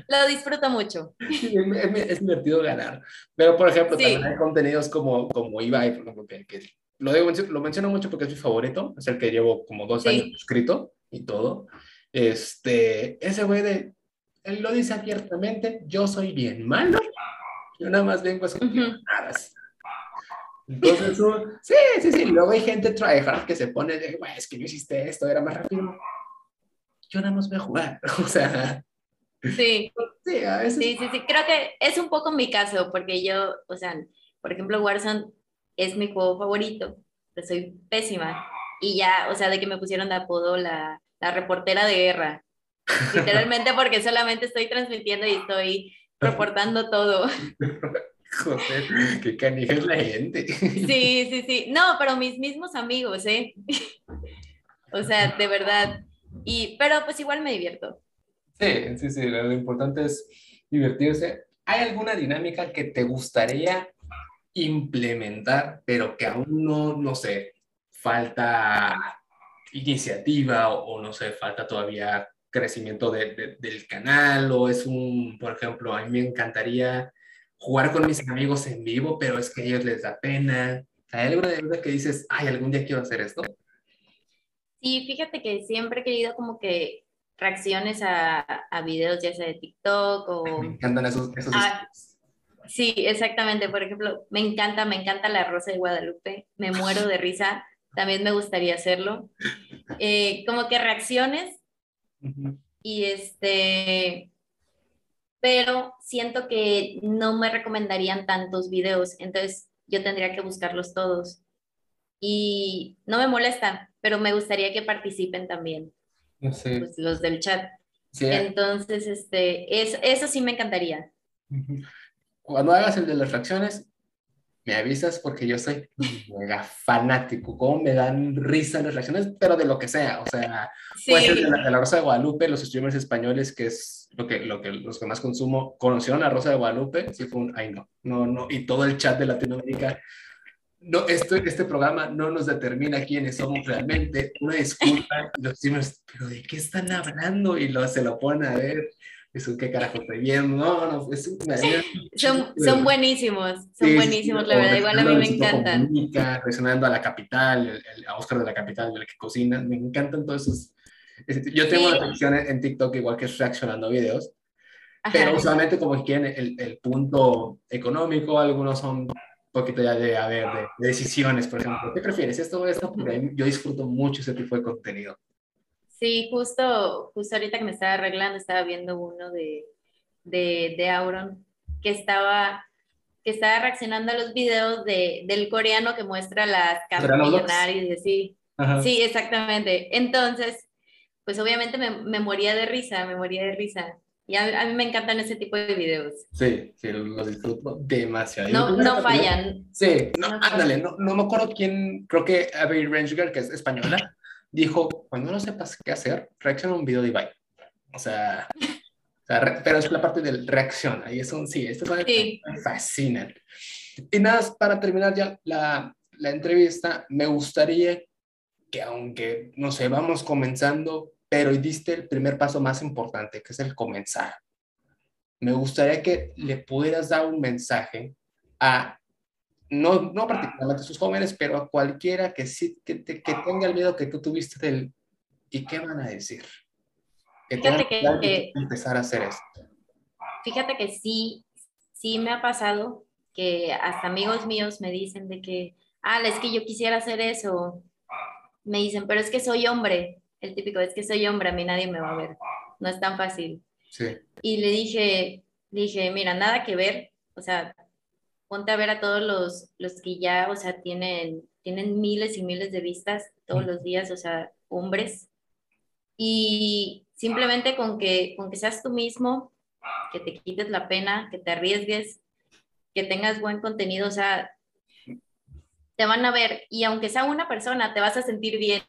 B: Lo disfruto mucho.
A: es, divertido ganar. Pero, por ejemplo, también hay contenidos como, como Ibai, por ejemplo, que, que lo, lo menciono mucho porque es mi favorito, es el que llevo como dos años escrito y todo. Este, ese güey de, él lo dice abiertamente, yo soy bien malo, yo nada más vengo a escuchar Entonces, sí, sí, sí, luego hay gente tryhard que se pone de, güey, es que yo hiciste esto, era más rápido. Yo nada más voy a jugar, o sea.
B: Sí. Sí, a veces... sí, sí, sí, creo que es un poco mi caso, porque yo, o sea, por ejemplo, Warzone es mi juego favorito, pero soy pésima. Y ya, o sea, de que me pusieron de apodo la, la reportera de guerra. Literalmente porque solamente estoy transmitiendo y estoy reportando todo.
A: Joder, qué canija es la gente.
B: Sí, sí, sí. No, pero mis mismos amigos, ¿eh? O sea, de verdad. Y, pero pues igual me divierto.
A: Sí, sí, sí. Lo importante es divertirse. ¿Hay alguna dinámica que te gustaría implementar, pero que aún no, no sé, falta iniciativa o, no sé, falta todavía crecimiento de, del canal o es un, por ejemplo, a mí me encantaría jugar con mis amigos en vivo, pero es que a ellos les da pena. ¿Hay alguna de que dices, ay, algún día quiero hacer esto?
B: Sí, fíjate que siempre he querido como que reacciones a, a videos ya sea de TikTok o...
A: Me encantan esos, esos
B: ah, Sí, exactamente. Por ejemplo, me encanta, me encanta la Rosa de Guadalupe. Me muero de risa. También me gustaría hacerlo. Eh, como que reacciones. Y este, pero siento que no me recomendarían tantos videos. Entonces yo tendría que buscarlos todos. Y no me molesta, pero me gustaría que participen también. Pues, los del chat. Entonces, este, eso, eso sí me encantaría
A: cuando hagas el de las reacciones, me avisas porque yo soy mega fanático. Cómo me dan risa las reacciones, pero de lo que sea. O sea, puede ser de la, Rosa de Guadalupe, los streamers españoles, que es lo que, lo que los que más consumo, conocieron a Rosa de Guadalupe. Sí, fue un, ay, no, no, no. Y todo el chat de Latinoamérica. No, esto, este programa no nos determina quiénes somos realmente. Una disculpa, los streamers, pero ¿de qué están hablando? Y lo, se lo ponen a ver eso qué carajo estoy viendo, no, no, es una,
B: son, son buenísimos, son buenísimos, la verdad, igual a mí me encantan.
A: Reaccionando a la capital, a Oscar de la capital, el que cocina, me encantan todos esos. Yo tengo una sección en TikTok igual que es reaccionando videos, pero usualmente como quieren el, el, punto económico, algunos son un poquito ya de, a ver, de, decisiones, por ejemplo, ¿qué prefieres, esto o esto? Porque yo disfruto mucho ese tipo de contenido.
B: Sí, justo, justo ahorita que me estaba arreglando, estaba viendo uno de, de, de Auron que estaba, que estaba reaccionando a los videos de, del coreano que muestra las camas millonarias y así. Sí, exactamente. Entonces, pues obviamente me, me, moría de risa, me moría de risa. Y a, mí me encantan ese tipo de videos.
A: Sí, sí, los disfruto demasiado.
B: No, no fallan.
A: Sí, no, ándale, no, no, me acuerdo quién, creo que Abby Ranger, que es española, dijo, cuando no sepas qué hacer, reacciona a un video de Ibai. O sea, pero es la parte del reacción. Ahí es un sí, esto me fascinan. Y nada, para terminar ya la, la entrevista, me gustaría que aunque, no sé, vamos comenzando, pero diste el primer paso más importante, que es el comenzar. Me gustaría que le pudieras dar un mensaje a, no, no particularmente a sus jóvenes, pero a cualquiera que, sí, que, que tenga el miedo que tú tuviste del, ¿y qué van a decir? Que
B: fíjate que, que,
A: empezar a hacer esto.
B: Fíjate que sí, sí me ha pasado que hasta amigos míos me dicen de que, ah, es que yo quisiera hacer eso. Me dicen, pero es que soy hombre. El típico es que soy hombre, a mí nadie me va a ver. No es tan fácil.
A: Sí.
B: Y le dije, dije, mira, nada que ver. O sea, ponte a ver a todos los, los que ya, o sea, tienen, tienen miles y miles de vistas todos los días, o sea, hombres. Y simplemente con que, con que seas tú mismo, que te quites la pena, que te arriesgues, que tengas buen contenido, o sea, te van a ver y aunque sea una persona, te vas a sentir bien.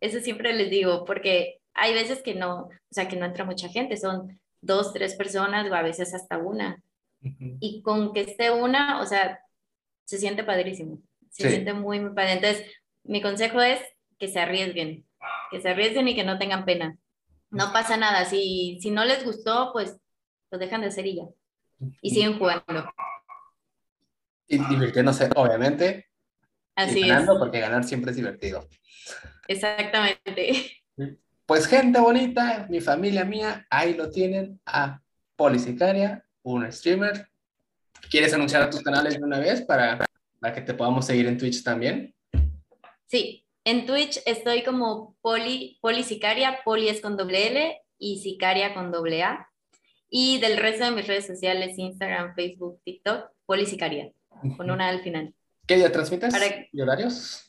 B: Eso siempre les digo, porque hay veces que no, o sea, que no entra mucha gente, son dos, tres personas o a veces hasta una. Y con que esté una, o sea, se siente padrísimo, se siente muy, muy padre. Entonces, mi consejo es que se arriesguen, que se arriesguen y que no tengan pena. No pasa nada, si, si no les gustó, pues lo dejan de hacer y ya. Y siguen jugando.
A: Y divirtiéndose, obviamente.
B: Así
A: ganando, porque ganar siempre es divertido.
B: Exactamente.
A: Pues gente bonita, mi familia mía, ahí lo tienen a Polisicaria, un streamer. ¿Quieres anunciar a tus canales de una vez para, para que te podamos seguir en Twitch también?
B: Sí, en Twitch estoy como Poli, Polisicaria, Poli es con doble L y Sicaria con doble A. Y del resto de mis redes sociales, Instagram, Facebook, TikTok, Polisicaria con una al final.
A: ¿Qué día transmites? ¿Y horarios?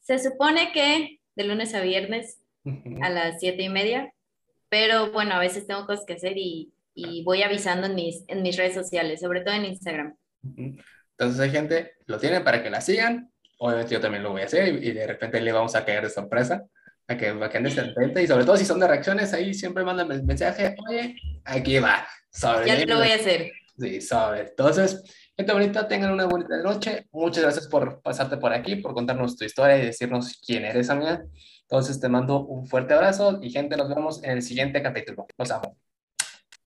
B: Se supone que de lunes a viernes a las siete y media, pero bueno, a veces tengo cosas que hacer y, y, voy avisando en mis, en mis redes sociales, sobre todo en Instagram.
A: Entonces hay gente, lo tienen para que la sigan, obviamente yo también lo voy a hacer y, de repente le vamos a caer de sorpresa a que, a que andes y sobre todo si son de reacciones, ahí siempre mandan el mensaje, oye, aquí va.
B: Sobre ya lo voy a hacer.
A: Sí, sobre. Entonces, Gente bonita, tengan una bonita noche. Muchas gracias por pasarte por aquí, por contarnos tu historia y decirnos quién eres, amiga. Entonces te mando un fuerte abrazo y gente, nos vemos en el siguiente capítulo. Los amo.